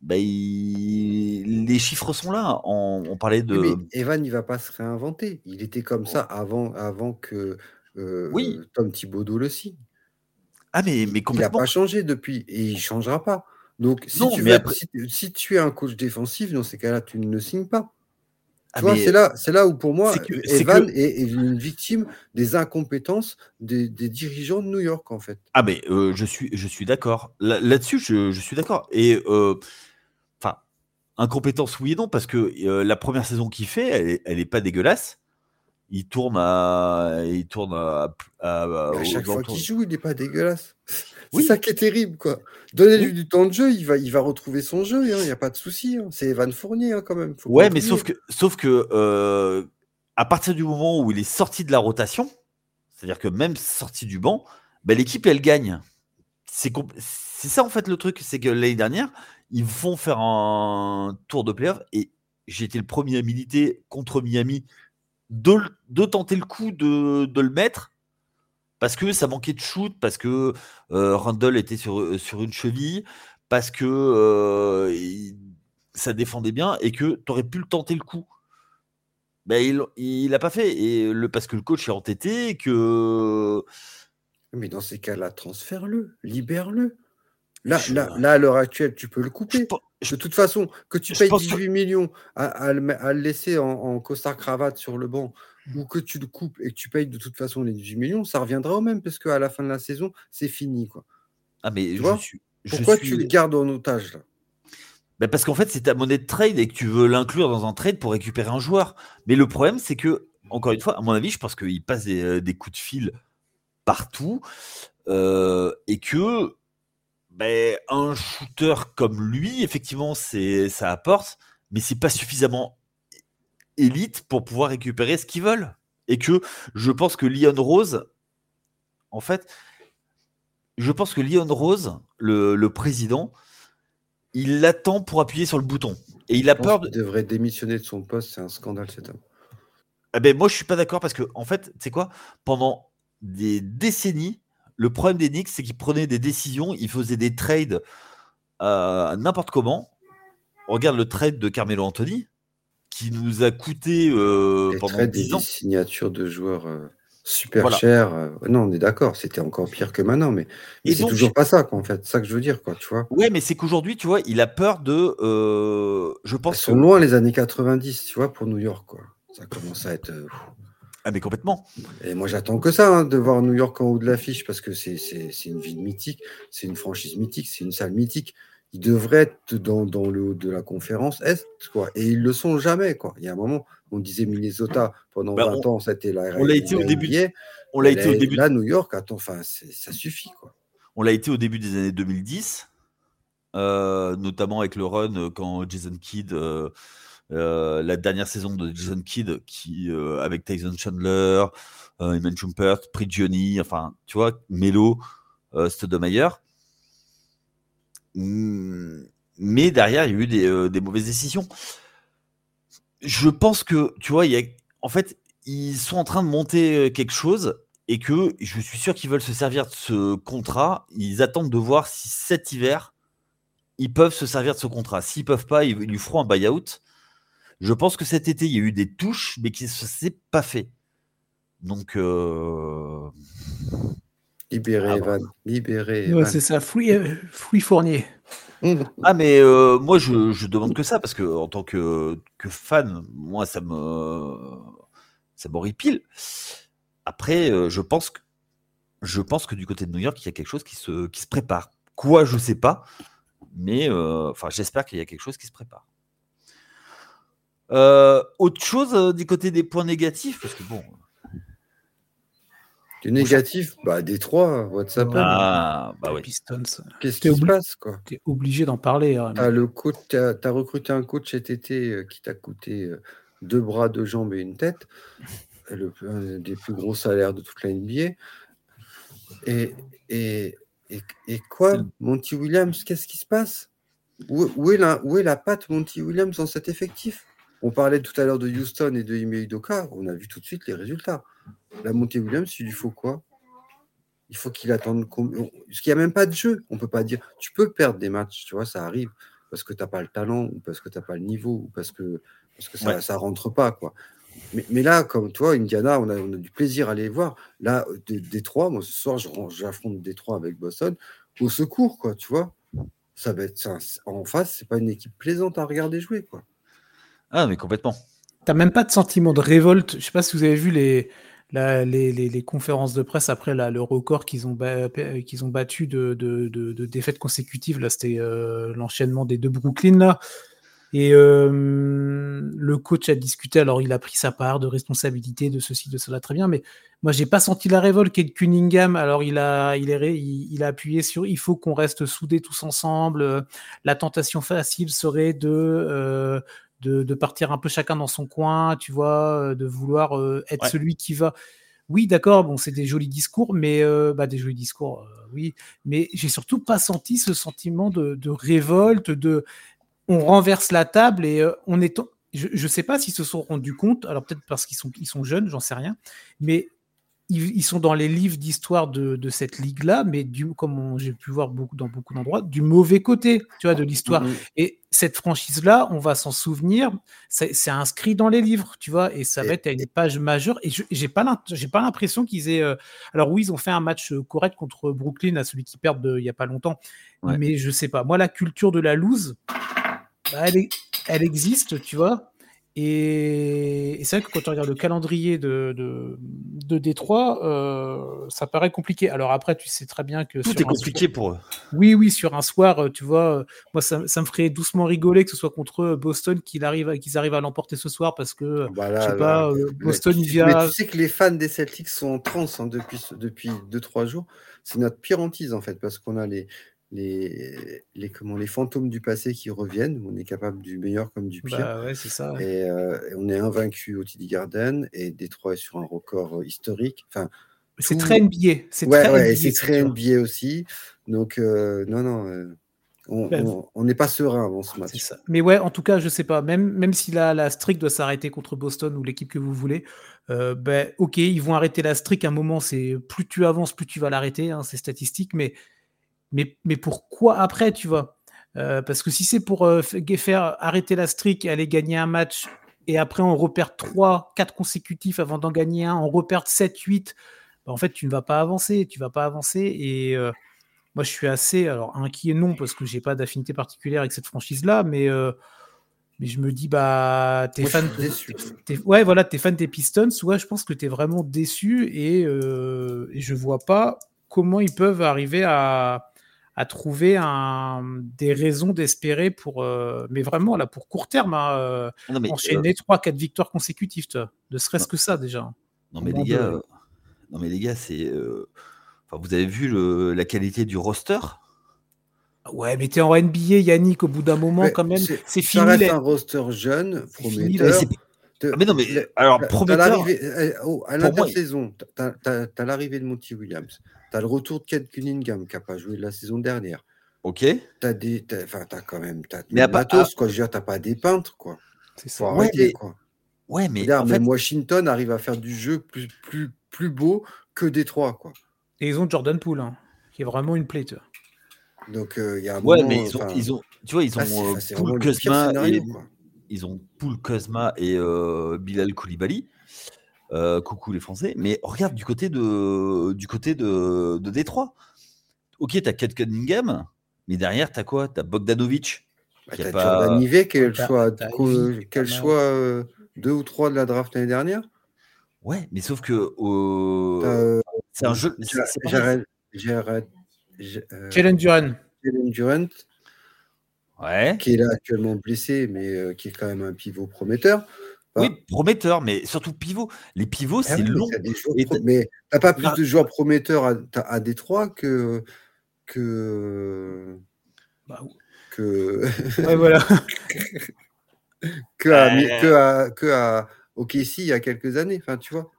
bah, les chiffres sont là. On, parlait de. mais Evan, il va pas se réinventer. Il était comme ça avant, avant que euh, oui. Tom Thibodeau le signe. Ah, mais, mais Il n'a pas changé depuis et il ne changera pas. Donc, si, tu veux, si, tu es un coach défensif, dans ces cas-là, tu ne le signes pas. Ah, c'est là, c'est là où pour moi, Evan est, une victime des incompétences des, dirigeants de New York, en fait. Ah, mais euh, je suis, je suis d'accord. Là-dessus, je, je, suis d'accord. Et euh, Incompétence, oui et non, parce que euh, la première saison qu'il fait, elle est, elle est pas dégueulasse. Il tourne à. Il tourne à. à, chaque fois qu'il joue, il n'est pas dégueulasse. C'est ça qui est terrible, quoi. Donnez-lui du temps de jeu, il va, il va retrouver son jeu, hein, il n'y a pas de souci. Hein. C'est Evan Fournier, hein, quand même. ouais, mais sauf que, sauf que euh, à partir du moment où il est sorti de la rotation, c'est-à-dire que même sorti du banc, ben, l'équipe, elle gagne. C'est ça, en fait, le truc. C'est que l'année dernière, ils vont faire un tour de playoff et j'ai été le premier à militer contre Miami de, tenter le coup de, le mettre parce que ça manquait de shoot, parce que euh, Randall était sur, euh, une cheville, parce que euh, ça défendait bien et que tu aurais pu le tenter le coup. Ben, il l'a pas fait et parce que le coach est entêté que. Mais dans ces cas-là, transfère-le, libère-le. Là, là, là, à l'heure actuelle, tu peux le couper. de toute façon, que tu payes 18 millions à, le, laisser en, costard cravate sur le banc ou que tu le coupes et que tu payes de toute façon les 18 millions, ça reviendra au même parce qu'à la fin de la saison, c'est fini. Quoi. Ah, mais je suis, Pourquoi tu le gardes en otage là? Ben parce qu'en fait, c'est ta monnaie de trade et que tu veux l'inclure dans un trade pour récupérer un joueur. Mais le problème, c'est que, encore une fois, à mon avis, je pense qu'il passe des, euh, coups de fil partout euh, et que ben, un shooter comme lui, effectivement, c'est ça apporte, mais c'est pas suffisamment élite pour pouvoir récupérer ce qu'ils veulent. Et que je pense que Leon Rose, en fait, je pense que Leon Rose, le, président, il l'attend pour appuyer sur le bouton. Et il a peur. De... Il devrait démissionner de son poste, c'est un scandale cet homme. Eh ben, moi, je suis pas d'accord parce que, en fait, c'est quoi? Pendant des décennies, le problème des Knicks, c'est qu'ils prenaient des décisions, ils faisaient des trades euh, n'importe comment. regarde le trade de Carmelo Anthony, qui nous a coûté euh, pendant 10 ans. Des signatures de joueurs euh, super chers. Euh, non, on est d'accord, c'était encore pire que maintenant, mais, c'est toujours pas ça, quoi, en fait. C'est ça que je veux dire, quoi, tu vois. Ouais, mais c'est qu'aujourd'hui, tu vois, il a peur de. je pense. Ils sont loin les années 90, tu vois, pour New York, quoi. Ça commence à être. Ah, mais complètement. Et moi, j'attends que ça, hein, de voir New York en haut de l'affiche, parce que c'est une ville mythique, c'est une franchise mythique, c'est une salle mythique. Ils devraient être dans, dans, le haut de la conférence Est, quoi. Et ils le sont jamais, quoi. Il y a un moment, on disait Minnesota pendant 20 bah, ans, c'était la On l'a été au début. On l'a été au début. Là, New York, attends, enfin, ça suffit, quoi. On l'a été au début des années 2010. notamment avec le run quand Jason Kidd, la dernière saison de Jason Kidd, qui, avec Tyson Chandler, Eman Chumpert, Prigioni, enfin, tu vois, Melo, Stoudemire. Mmh, mais derrière, il y a eu des, mauvaises décisions. Je pense que, tu vois, il y a, en fait, ils sont en train de monter quelque chose et que je suis sûr qu'ils veulent se servir de ce contrat. Ils attendent de voir si cet hiver, ils peuvent se servir de ce contrat. S'ils peuvent pas, ils, lui feront un buy-out. Je pense que cet été, il y a eu des touches, mais qui ne s'est pas fait. Donc. Euh... Libéré, ah Evan. Libéré. Ouais, c'est ça. Fruit, euh, Fournier. [laughs] Ah, mais euh, moi, je, je, demande que ça, parce que en tant que, que fan, moi, ça me. Ça m'horripile. Après, euh, je pense que je pense que du côté de New York, il y a quelque chose qui se, qui se prépare. Quoi, je ne sais pas, mais euh, enfin, j'espère qu'il y a quelque chose qui se prépare. Euh, autre chose du côté des points négatifs, parce que bon. Du négatif, bah Détroit, WhatsApp. Ah, bah. Pistons. Qu'est-ce qui se passe, quoi? Tu es obligé d'en parler. Hein, as le coach, as, as, recruté un coach cet été qui t'a coûté deux bras, deux jambes et une tête le, un des plus gros salaires de toute la NBA. Et, et, et, quoi, Monty Williams, qu'est-ce qui se passe? Où, est la, où est la patte Monty Williams dans cet effectif? On parlait tout à l'heure de Houston et de Ime Udoka, on a vu tout de suite les résultats. La Monty Williams, il lui faut quoi? Il faut qu'il attende. Parce qu'il n'y a même pas de jeu. On peut pas dire. Tu peux perdre des matchs, tu vois, ça arrive parce que tu n'as pas le talent ou parce que tu n'as pas le niveau ou parce que, parce que ça ne rentre pas. quoi. Mais, là, comme toi, Indiana, on a, on a, du plaisir à aller voir. Là, Détroit, moi ce soir, j'affronte Détroit avec Boston. Au secours, quoi, tu vois. Ça va être en face, c'est pas une équipe plaisante à regarder jouer, quoi. Ah, mais complètement. T'as même pas de sentiment de révolte. Je sais pas si vous avez vu les, les, les, conférences de presse après là, le record qu'ils ont, qu'ils ont battu de, de, de, défaites consécutives. Là, c'était euh, l'enchaînement des deux Brooklyn là. Et euh, le coach a discuté, alors il a pris sa part de responsabilité de ceci, de cela, très bien, mais moi j'ai pas senti la révolte. Kate Cunningham, alors il a, il, est, a appuyé sur il faut qu'on reste soudés tous ensemble. La tentation facile serait de, euh, de, de, partir un peu chacun dans son coin, tu vois, de vouloir euh, être celui qui va. Oui, d'accord, bon, c'est des jolis discours, mais euh, bah, des jolis discours, euh, oui, mais j'ai surtout pas senti ce sentiment de, de révolte, de on renverse la table et euh, on est. Je ne sais pas s'ils se sont rendus compte, alors peut-être parce qu'ils sont, ils sont jeunes, j'en sais rien, mais ils, sont dans les livres d'histoire de, cette ligue-là, mais du, comme j'ai pu voir beaucoup, dans beaucoup d'endroits, du mauvais côté tu vois, de l'histoire. Mm-hmm. Et cette franchise-là, on va s'en souvenir, c'est inscrit dans les livres, tu vois, et ça va être à une page majeure. Et je n'ai pas l'impression qu'ils aient. Euh, alors oui, ils ont fait un match correct contre Brooklyn, à celui qui perd il n'y a pas longtemps, mais je sais pas. Moi, la culture de la loose, bah, elle, existe, tu vois. Et, c'est vrai que quand on regarde le calendrier de, de, Détroit, euh, ça paraît compliqué. Alors après, tu sais très bien que. Tout est compliqué pour eux. Oui, oui, sur un soir, euh, tu vois, euh, moi, ça, me ferait doucement rigoler que ce soit contre Boston qu'ils arrivent, qu'ils arrivent à l'emporter ce soir parce que, bah je sais pas, Boston, il vient. Mais tu sais que les fans des Celtics sont en transe hein, depuis 2-3 depuis deux, trois jours. C'est notre pire hantise, en fait, parce qu'on a les, les, les, comment, les fantômes du passé qui reviennent. On est capable du meilleur comme du pire. Bah c'est ça. Et, on est invaincu au TD Garden et Détroit est sur un record historique. Enfin, c'est très NBA. C'est ouais, très, ouais, NBA, très NBA aussi. Donc, non, non. on n'est pas serein avant ce match. Ça. Mais ouais, en tout cas, je sais pas. Même, même si la, la streak doit s'arrêter contre Boston ou l'équipe que vous voulez, ben, ok, ils vont arrêter la streak. À un moment, c'est plus tu avances, plus tu vas l'arrêter. Hein, c'est statistique. Mais mais, mais pourquoi après, tu vois? Euh, Parce que si c'est pour euh, faire arrêter la streak et aller gagner un match, et après on repère 3, 4 consécutifs avant d'en gagner un, on repère 7, 8, bah, en fait, tu ne vas pas avancer. Tu vas pas avancer. Et euh, moi, je suis assez alors inquiet, non, parce que j'ai pas d'affinité particulière avec cette franchise-là, mais. mais je me dis, bah, t'es fan. ouais, voilà, t'es fan des Pistons. Ouais, je pense que t'es vraiment déçu et, et je vois pas comment ils peuvent arriver à, à trouver un, des raisons d'espérer pour, euh, mais vraiment là pour court terme, hein, euh, enchaîner 3-4 victoires consécutives, ne serait-ce que ça déjà. Non mais, les gars, non mais les gars, c'est, enfin, vous avez vu le, la qualité du roster? Ouais, mais t'es en NBA, Yannick, au bout d'un moment, quand même, c'est fini. Ça reste un roster jeune, prometteur. Ah, mais non, mais alors, prometteur. À l'intersaison, tu as, l'arrivée de Monty Williams. Tu as le retour de Ken Cunningham qui n'a pas joué la saison dernière. Ok. Tu as, des, as, as quand même. As mais matos, quoi. Je veux dire, pas des peintres, quoi. C'est ça. ouais, mais... quoi. Ouais, mais. même Washington arrive à faire du jeu plus, plus, plus beau que Détroit, quoi. Et ils ont Jordan Poole, hein, qui est vraiment une plate. Donc, euh, il y a un Ouais, mais ils ont, ils ont, tu vois, ils ont ah, Poole Kuzma et, ils ont Poole Kuzma et euh, Bilal Koulibaly. Euh, coucou les Français. Mais regarde du côté de, du côté de, de Détroit. Ok, t'as Kate Cunningham, mais derrière, t'as quoi? T'as Bogdanovic. Bah, t'as pas... Jordan Ivé, quel choix, quel choix deux ou trois de la draft l'année dernière. Ouais, mais sauf que euh, c'est un jeu. Jalen Duran. Jalen Durant. Ouais. Qui est là actuellement blessé, mais euh, qui est quand même un pivot prometteur. Oui, prometteur, mais surtout pivot. Les pivots, ah c'est long. mais t'as pas plus de joueurs prometteurs à, à Détroit que. que. Bah, que... [laughs] Ouais, voilà. [laughs] que, à, que, à, que à OKC il y a quelques années, enfin, tu vois.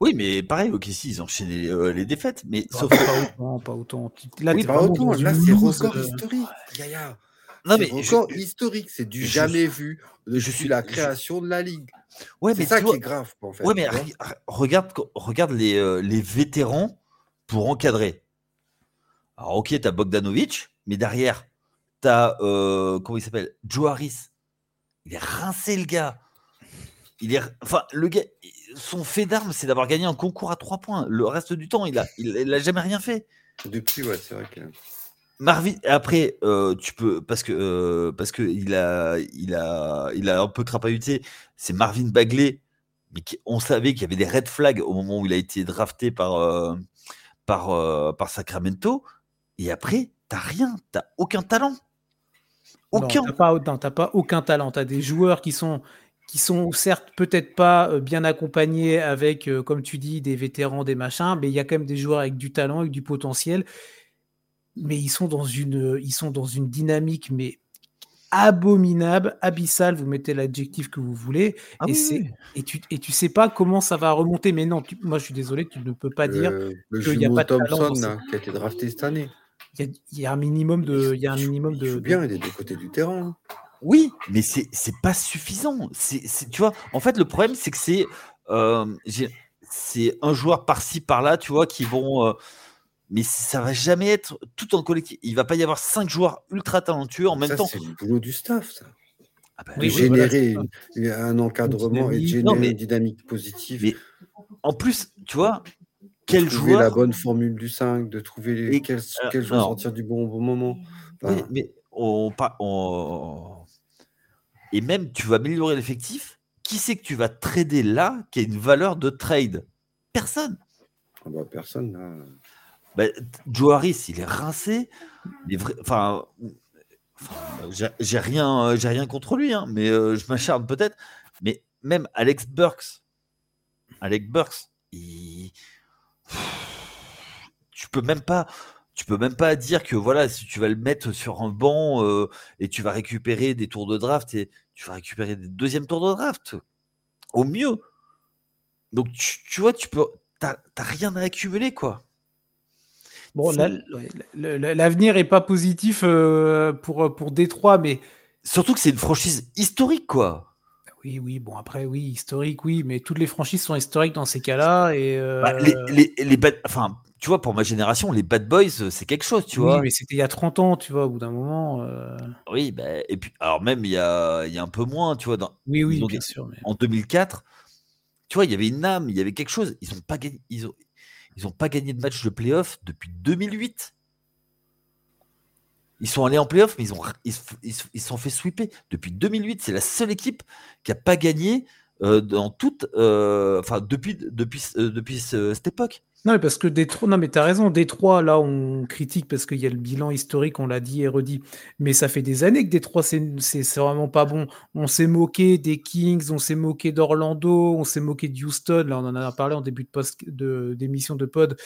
Oui, mais pareil, OKC, ils enchaînaient les, euh, les défaites, mais sauf pas autant, pas autant. Là, oui, pas autant. Là, c'est record euh... historique, Yaya. Non, mais je... historique, c'est du jamais vu je suis la création de la ligue. Ouais, c'est ça qui est grave, en fait. Ouais, mais regarde, regarde les, euh, les vétérans pour encadrer. Alors, ok, t'as Bogdanovic, mais derrière, t'as, euh, comment il s'appelle? Joe Harris. Il est rincé, le gars. Il est, enfin, le gars, son fait d'armes, c'est d'avoir gagné un concours à trois points. Le reste du temps, il a, il, a jamais rien fait. Depuis, ouais, c'est vrai que. Marvin, après, euh, tu peux, parce que, euh, parce que il a, il a, il a un peu crapahuté. C'est Marvin Bagley, mais on savait qu'il y avait des red flags au moment où il a été drafté par, euh, par, par Sacramento. Et après, t'as rien, t'as aucun talent. Aucun. T'as pas, pas aucun talent. T'as des joueurs qui sont, qui sont certes peut-être pas bien accompagnés avec, comme tu dis, des vétérans, des machins, mais il y a quand même des joueurs avec du talent, avec du potentiel. Mais ils sont dans une, ils sont dans une dynamique, mais abominable, abyssale, vous mettez l'adjectif que vous voulez, ah et, oui. et, tu, et tu sais pas comment ça va remonter. Mais non, moi je suis désolé, tu ne peux pas dire euh, qu'il n'y a pas de Thompson, talent. qui a été drafté cette année. Il y, y, a un minimum de. Il y a un minimum de. bien, il est des côtés du terrain. Oui, mais c'est c'est pas suffisant. C'est tu vois, en fait, le problème, c'est que c'est euh, c'est un joueur par-ci par-là, tu vois, qui vont. Euh, mais ça va jamais être tout en collectif. Il va pas y avoir cinq joueurs ultra talentueux en même temps. C'est le boulot du staff, ça. Ah bah de générer un encadrement et de générer une dynamique positive. Mais en plus, tu vois, quel joueur. Trouver la bonne formule du 5, de trouver les, quels, euh, joueurs sortir du bon, bon moment. mais on, on, et même tu vas améliorer l'effectif, qui c'est que tu vas trader là qui a une valeur de trade? Personne. Ah bah, personne. Là. Bah, Joe Harris, il est rincé. enfin, j'ai rien, j'ai rien contre lui, hein, mais euh, je m'acharne peut-être. Mais même Alex Burks, Alex Burks, tu peux même pas tu peux même pas dire que voilà, si tu vas le mettre sur un banc euh, et tu vas récupérer des tours de draft et tu vas récupérer des deuxièmes tours de draft. Au mieux. Donc tu, vois, tu peux. T'as rien à accumuler, quoi. Bon, l'avenir est pas positif euh, pour, pour Détroit, mais. Surtout que c'est une franchise historique, quoi. Oui, oui, bon, après, oui, historique, oui, mais toutes les franchises sont historiques dans ces cas-là. Et euh, bah, les, les, les, enfin, tu vois, pour ma génération, les Bad Boys, euh, c'est quelque chose, tu vois. Oui, mais c'était il y a 30 ans, tu vois, au bout d'un moment. Euh. Oui, bah, et puis, alors même il y a, il y a un peu moins, tu vois. Dans, oui, oui, bien sûr. En 2004, tu vois, il y avait une âme, il y avait quelque chose. Ils n'ont pas gagné, ils ont, ils ont pas gagné de match de playoff depuis 2008. Ils sont allés en playoff, mais ils ont, ils, ils, sont fait sweeper depuis 2008. C'est la seule équipe qui n'a pas gagné euh, dans toute, enfin depuis, depuis, depuis cette époque. Non, mais parce que Détroit, non, mais t'as raison, Détroit, là, on critique parce qu'il y a le bilan historique, on l'a dit et redit. Mais ça fait des années que Détroit, c'est vraiment pas bon. On s'est moqué des Kings, on s'est moqué d'Orlando, on s'est moqué de Houston. Là, on en a parlé en début de d'émission de, pod.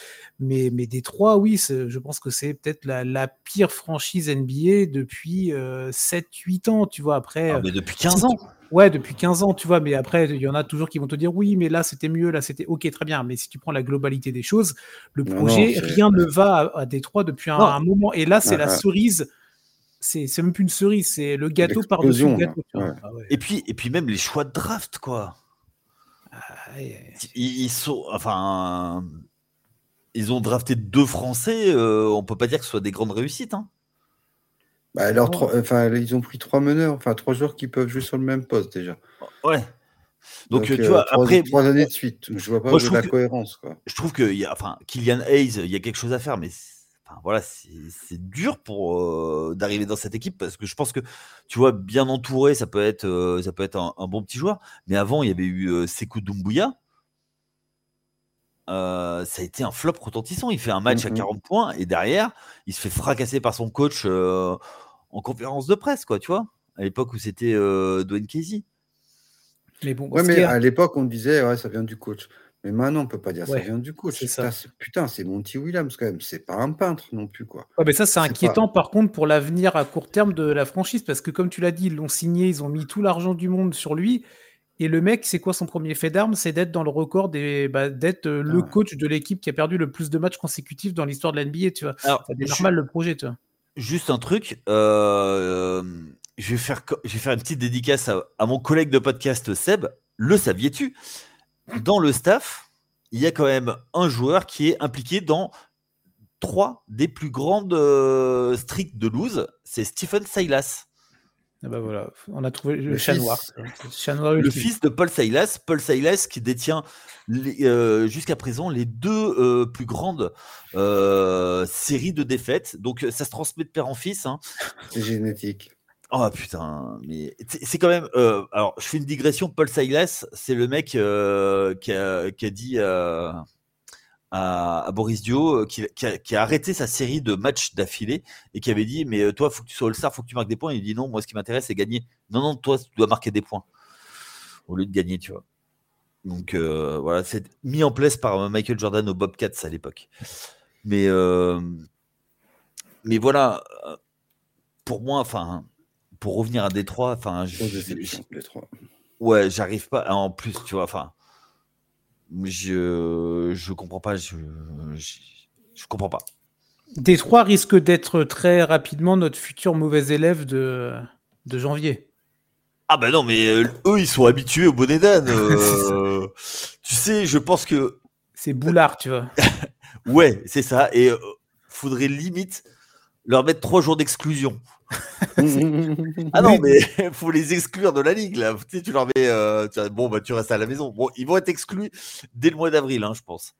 Mais, mais Détroit, oui, je pense que c'est peut-être la, pire franchise NBA depuis 7-8 euh, ans, tu vois. Après, ah, mais depuis 15 ans. Ouais, depuis 15 ans, tu vois, mais après, il y en a toujours qui vont te dire oui, mais là, c'était mieux, là, c'était ok, très bien. Mais si tu prends la globalité des choses, le projet, rien ne va à, Détroit depuis un, moment. Et là, c'est la cerise. C'est même plus une cerise, c'est le gâteau par-dessus le gâteau. Ah et, puis, et puis, même les choix de draft, quoi. Ah, ils, sont. Enfin. Ils ont drafté deux Français, euh, on peut pas dire que ce soit des grandes réussites. Hein. Bah, alors, enfin, ils ont pris trois meneurs, enfin trois joueurs qui peuvent jouer sur le même poste déjà. Ouais. Donc, tu vois, trois, après. Trois années de suite, je vois pas la cohérence. Quoi. Je trouve que, y a, enfin, Kylian Hayes, il y a quelque chose à faire, mais enfin, voilà, c'est dur pour d'arriver dans cette équipe parce que je pense que, tu vois, bien entouré, ça peut être, ça peut être un, bon petit joueur. Mais avant, il y avait eu Sekou Doumbouya. Ça a été un flop retentissant. Il fait un match à 40 mmh points et derrière, il se fait fracasser par son coach en conférence de presse, quoi, tu vois, à l'époque où c'était euh, Dwayne Casey. Mais bon, ouais, mais à l'époque, on disait, ouais, ça vient du coach. Mais maintenant, on peut pas dire ça vient du coach. Putain, c'est Monty Williams quand même. C'est pas un peintre non plus, quoi. Ouais, mais ça, c'est inquiétant par contre pour l'avenir à court terme de la franchise parce que, comme tu l'as dit, ils l'ont signé, ils ont mis tout l'argent du monde sur lui. Et le mec, c'est quoi son premier fait d'armes? C'est d'être dans le record des, bah, d'être euh, le coach de l'équipe qui a perdu le plus de matchs consécutifs dans l'histoire de la NBA. Tu vois, c'est normal le projet, tu vois. Juste un truc, euh, je, vais faire, je vais faire une petite dédicace à, mon collègue de podcast Seb. Le saviez-tu? Dans le staff, il y a quand même un joueur qui est impliqué dans trois des plus grandes euh, streaks de loose. C'est Stephen Silas. Ah bah voilà, on a trouvé le, chat noir. Le fils de Paul Silas, Paul Silas qui détient euh, jusqu'à présent les deux euh, plus grandes euh, séries de défaites. Donc ça se transmet de père en fils. Hein. C'est génétique. Oh putain, mais c'est quand même. alors, je fais une digression. Paul Silas, c'est le mec qui a, qui, a, dit à, Boris Dio, qui, qui, a, arrêté sa série de matchs d'affilée et qui avait dit Mais toi, faut que tu sois All-Star, faut que tu marques des points. il dit Non, moi, ce qui m'intéresse, c'est gagner. Non, non, toi, tu dois marquer des points au lieu de gagner, tu vois. Donc euh, voilà, c'est mis en place par Michael Jordan au Bobcats à l'époque. Mais, euh, mais voilà, euh, pour moi, enfin, pour revenir à Détroit, enfin, ouais, j'arrive pas. En plus, tu vois, enfin, je, je comprends pas, je, je, comprends pas. Détroit risque d'être très rapidement notre futur mauvais élève de, de janvier. Ah bah non, mais euh, eux, ils sont habitués au bonnet d'âne. [laughs] Euh, tu sais, je pense que... C'est boulard, tu vois. [laughs] ouais, c'est ça. Et euh, faudrait limite leur mettre trois jours d'exclusion. [laughs] ah non, mais [laughs] faut les exclure de la ligue, là. Tu, sais, tu leur mets... bon, bah tu restes à la maison. Bon, ils vont être exclus dès le mois d'avril, hein, je pense.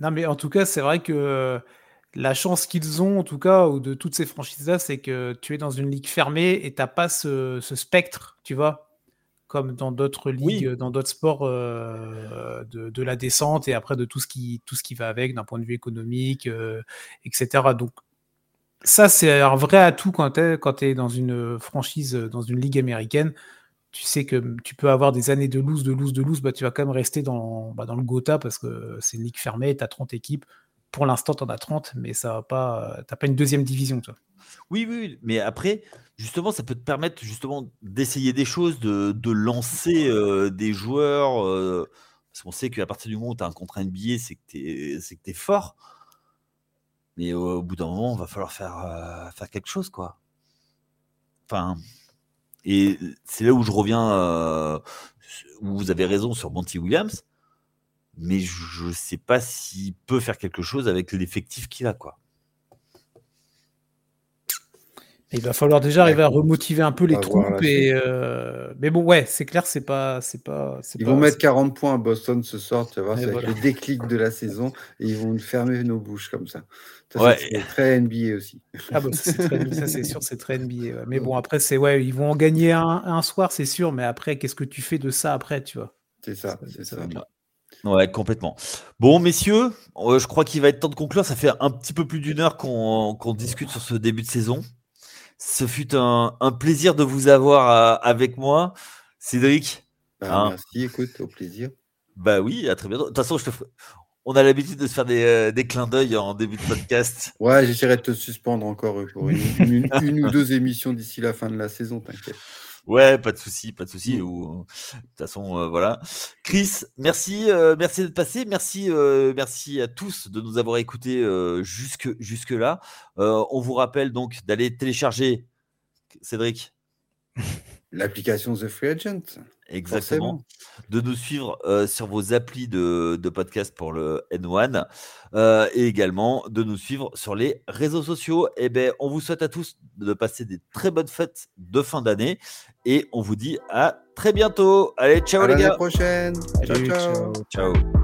Non, mais en tout cas, c'est vrai que la chance qu'ils ont, en tout cas, ou de toutes ces franchises-là, c'est que tu es dans une ligue fermée et tu n'as pas ce, spectre, tu vois, comme dans d'autres ligues, dans d'autres sports euh, de, la descente et après de tout ce qui, tout ce qui va avec d'un point de vue économique, euh, etc. Donc, ça, c'est un vrai atout quand tu es, dans une franchise, dans une ligue américaine. Tu sais que tu peux avoir des années de loose, de loose, de loose, bah, tu vas quand même rester dans, bah, dans le Gotha parce que c'est une ligue fermée, tu as 30 équipes pour l'instant, tu en as 30, mais ça va pas. T'as pas une deuxième division, toi. Oui, oui, mais après, justement, ça peut te permettre justement d'essayer des choses, de, lancer euh, des joueurs. Euh, parce qu'on sait qu'à partir du moment où tu as un contrat NBA, c'est que tu es, fort. Mais au bout d'un moment, il va falloir faire, euh, faire quelque chose, quoi. Enfin. Et c'est là où je reviens, où vous avez raison sur Monty Williams mais je ne sais pas s'il peut faire quelque chose avec l'effectif qu'il a. Quoi. Il va falloir déjà arriver à remotiver un peu les troupes. Et euh, Mais bon, ouais, c'est clair, c'est pas, c'est pas. Ils vont mettre 40 points à Boston ce soir, tu vas voir, c'est le déclic de la saison et ils vont fermer nos bouches comme ça. C'est très NBA aussi. Ah bah, ça c'est sûr, c'est très NBA. [laughs] Mais bon, après, c'est ouais, ils vont en gagner un, un soir, c'est sûr. Mais après, qu'est-ce que tu fais de ça après, tu vois? C'est ça, c'est ça. Ouais, complètement. Bon, messieurs, je crois qu'il va être temps de conclure. Ça fait un petit peu plus d'une heure qu'on discute sur ce début de saison. Ce fut un, plaisir de vous avoir avec moi. Cédric. Bah, hein merci, écoute, au plaisir. Bah oui, à très bientôt. De toute façon, je te on a l'habitude de se faire des, euh, des, clins d'œil en début de podcast. Ouais, j'essaierai de te suspendre encore pour une, une ou [laughs] deux émissions d'ici la fin de la saison, t'inquiète. Ouais, pas de souci, pas de souci. Mmh. Ou de toute façon, euh, voilà. Chris, merci, euh, merci d'être passé. Merci, euh, merci à tous de nous avoir écoutés jusque jusque là. on vous rappelle donc d'aller télécharger, Cédric. [laughs] L'application The Free Agent. Exactement. De nous suivre euh, sur vos applis de, podcast pour le N1 euh, et également de nous suivre sur les réseaux sociaux. Et eh ben, on vous souhaite à tous de passer des très bonnes fêtes de fin d'année et on vous dit à très bientôt. Allez, ciao les gars. À la prochaine. ciao. ciao. ciao.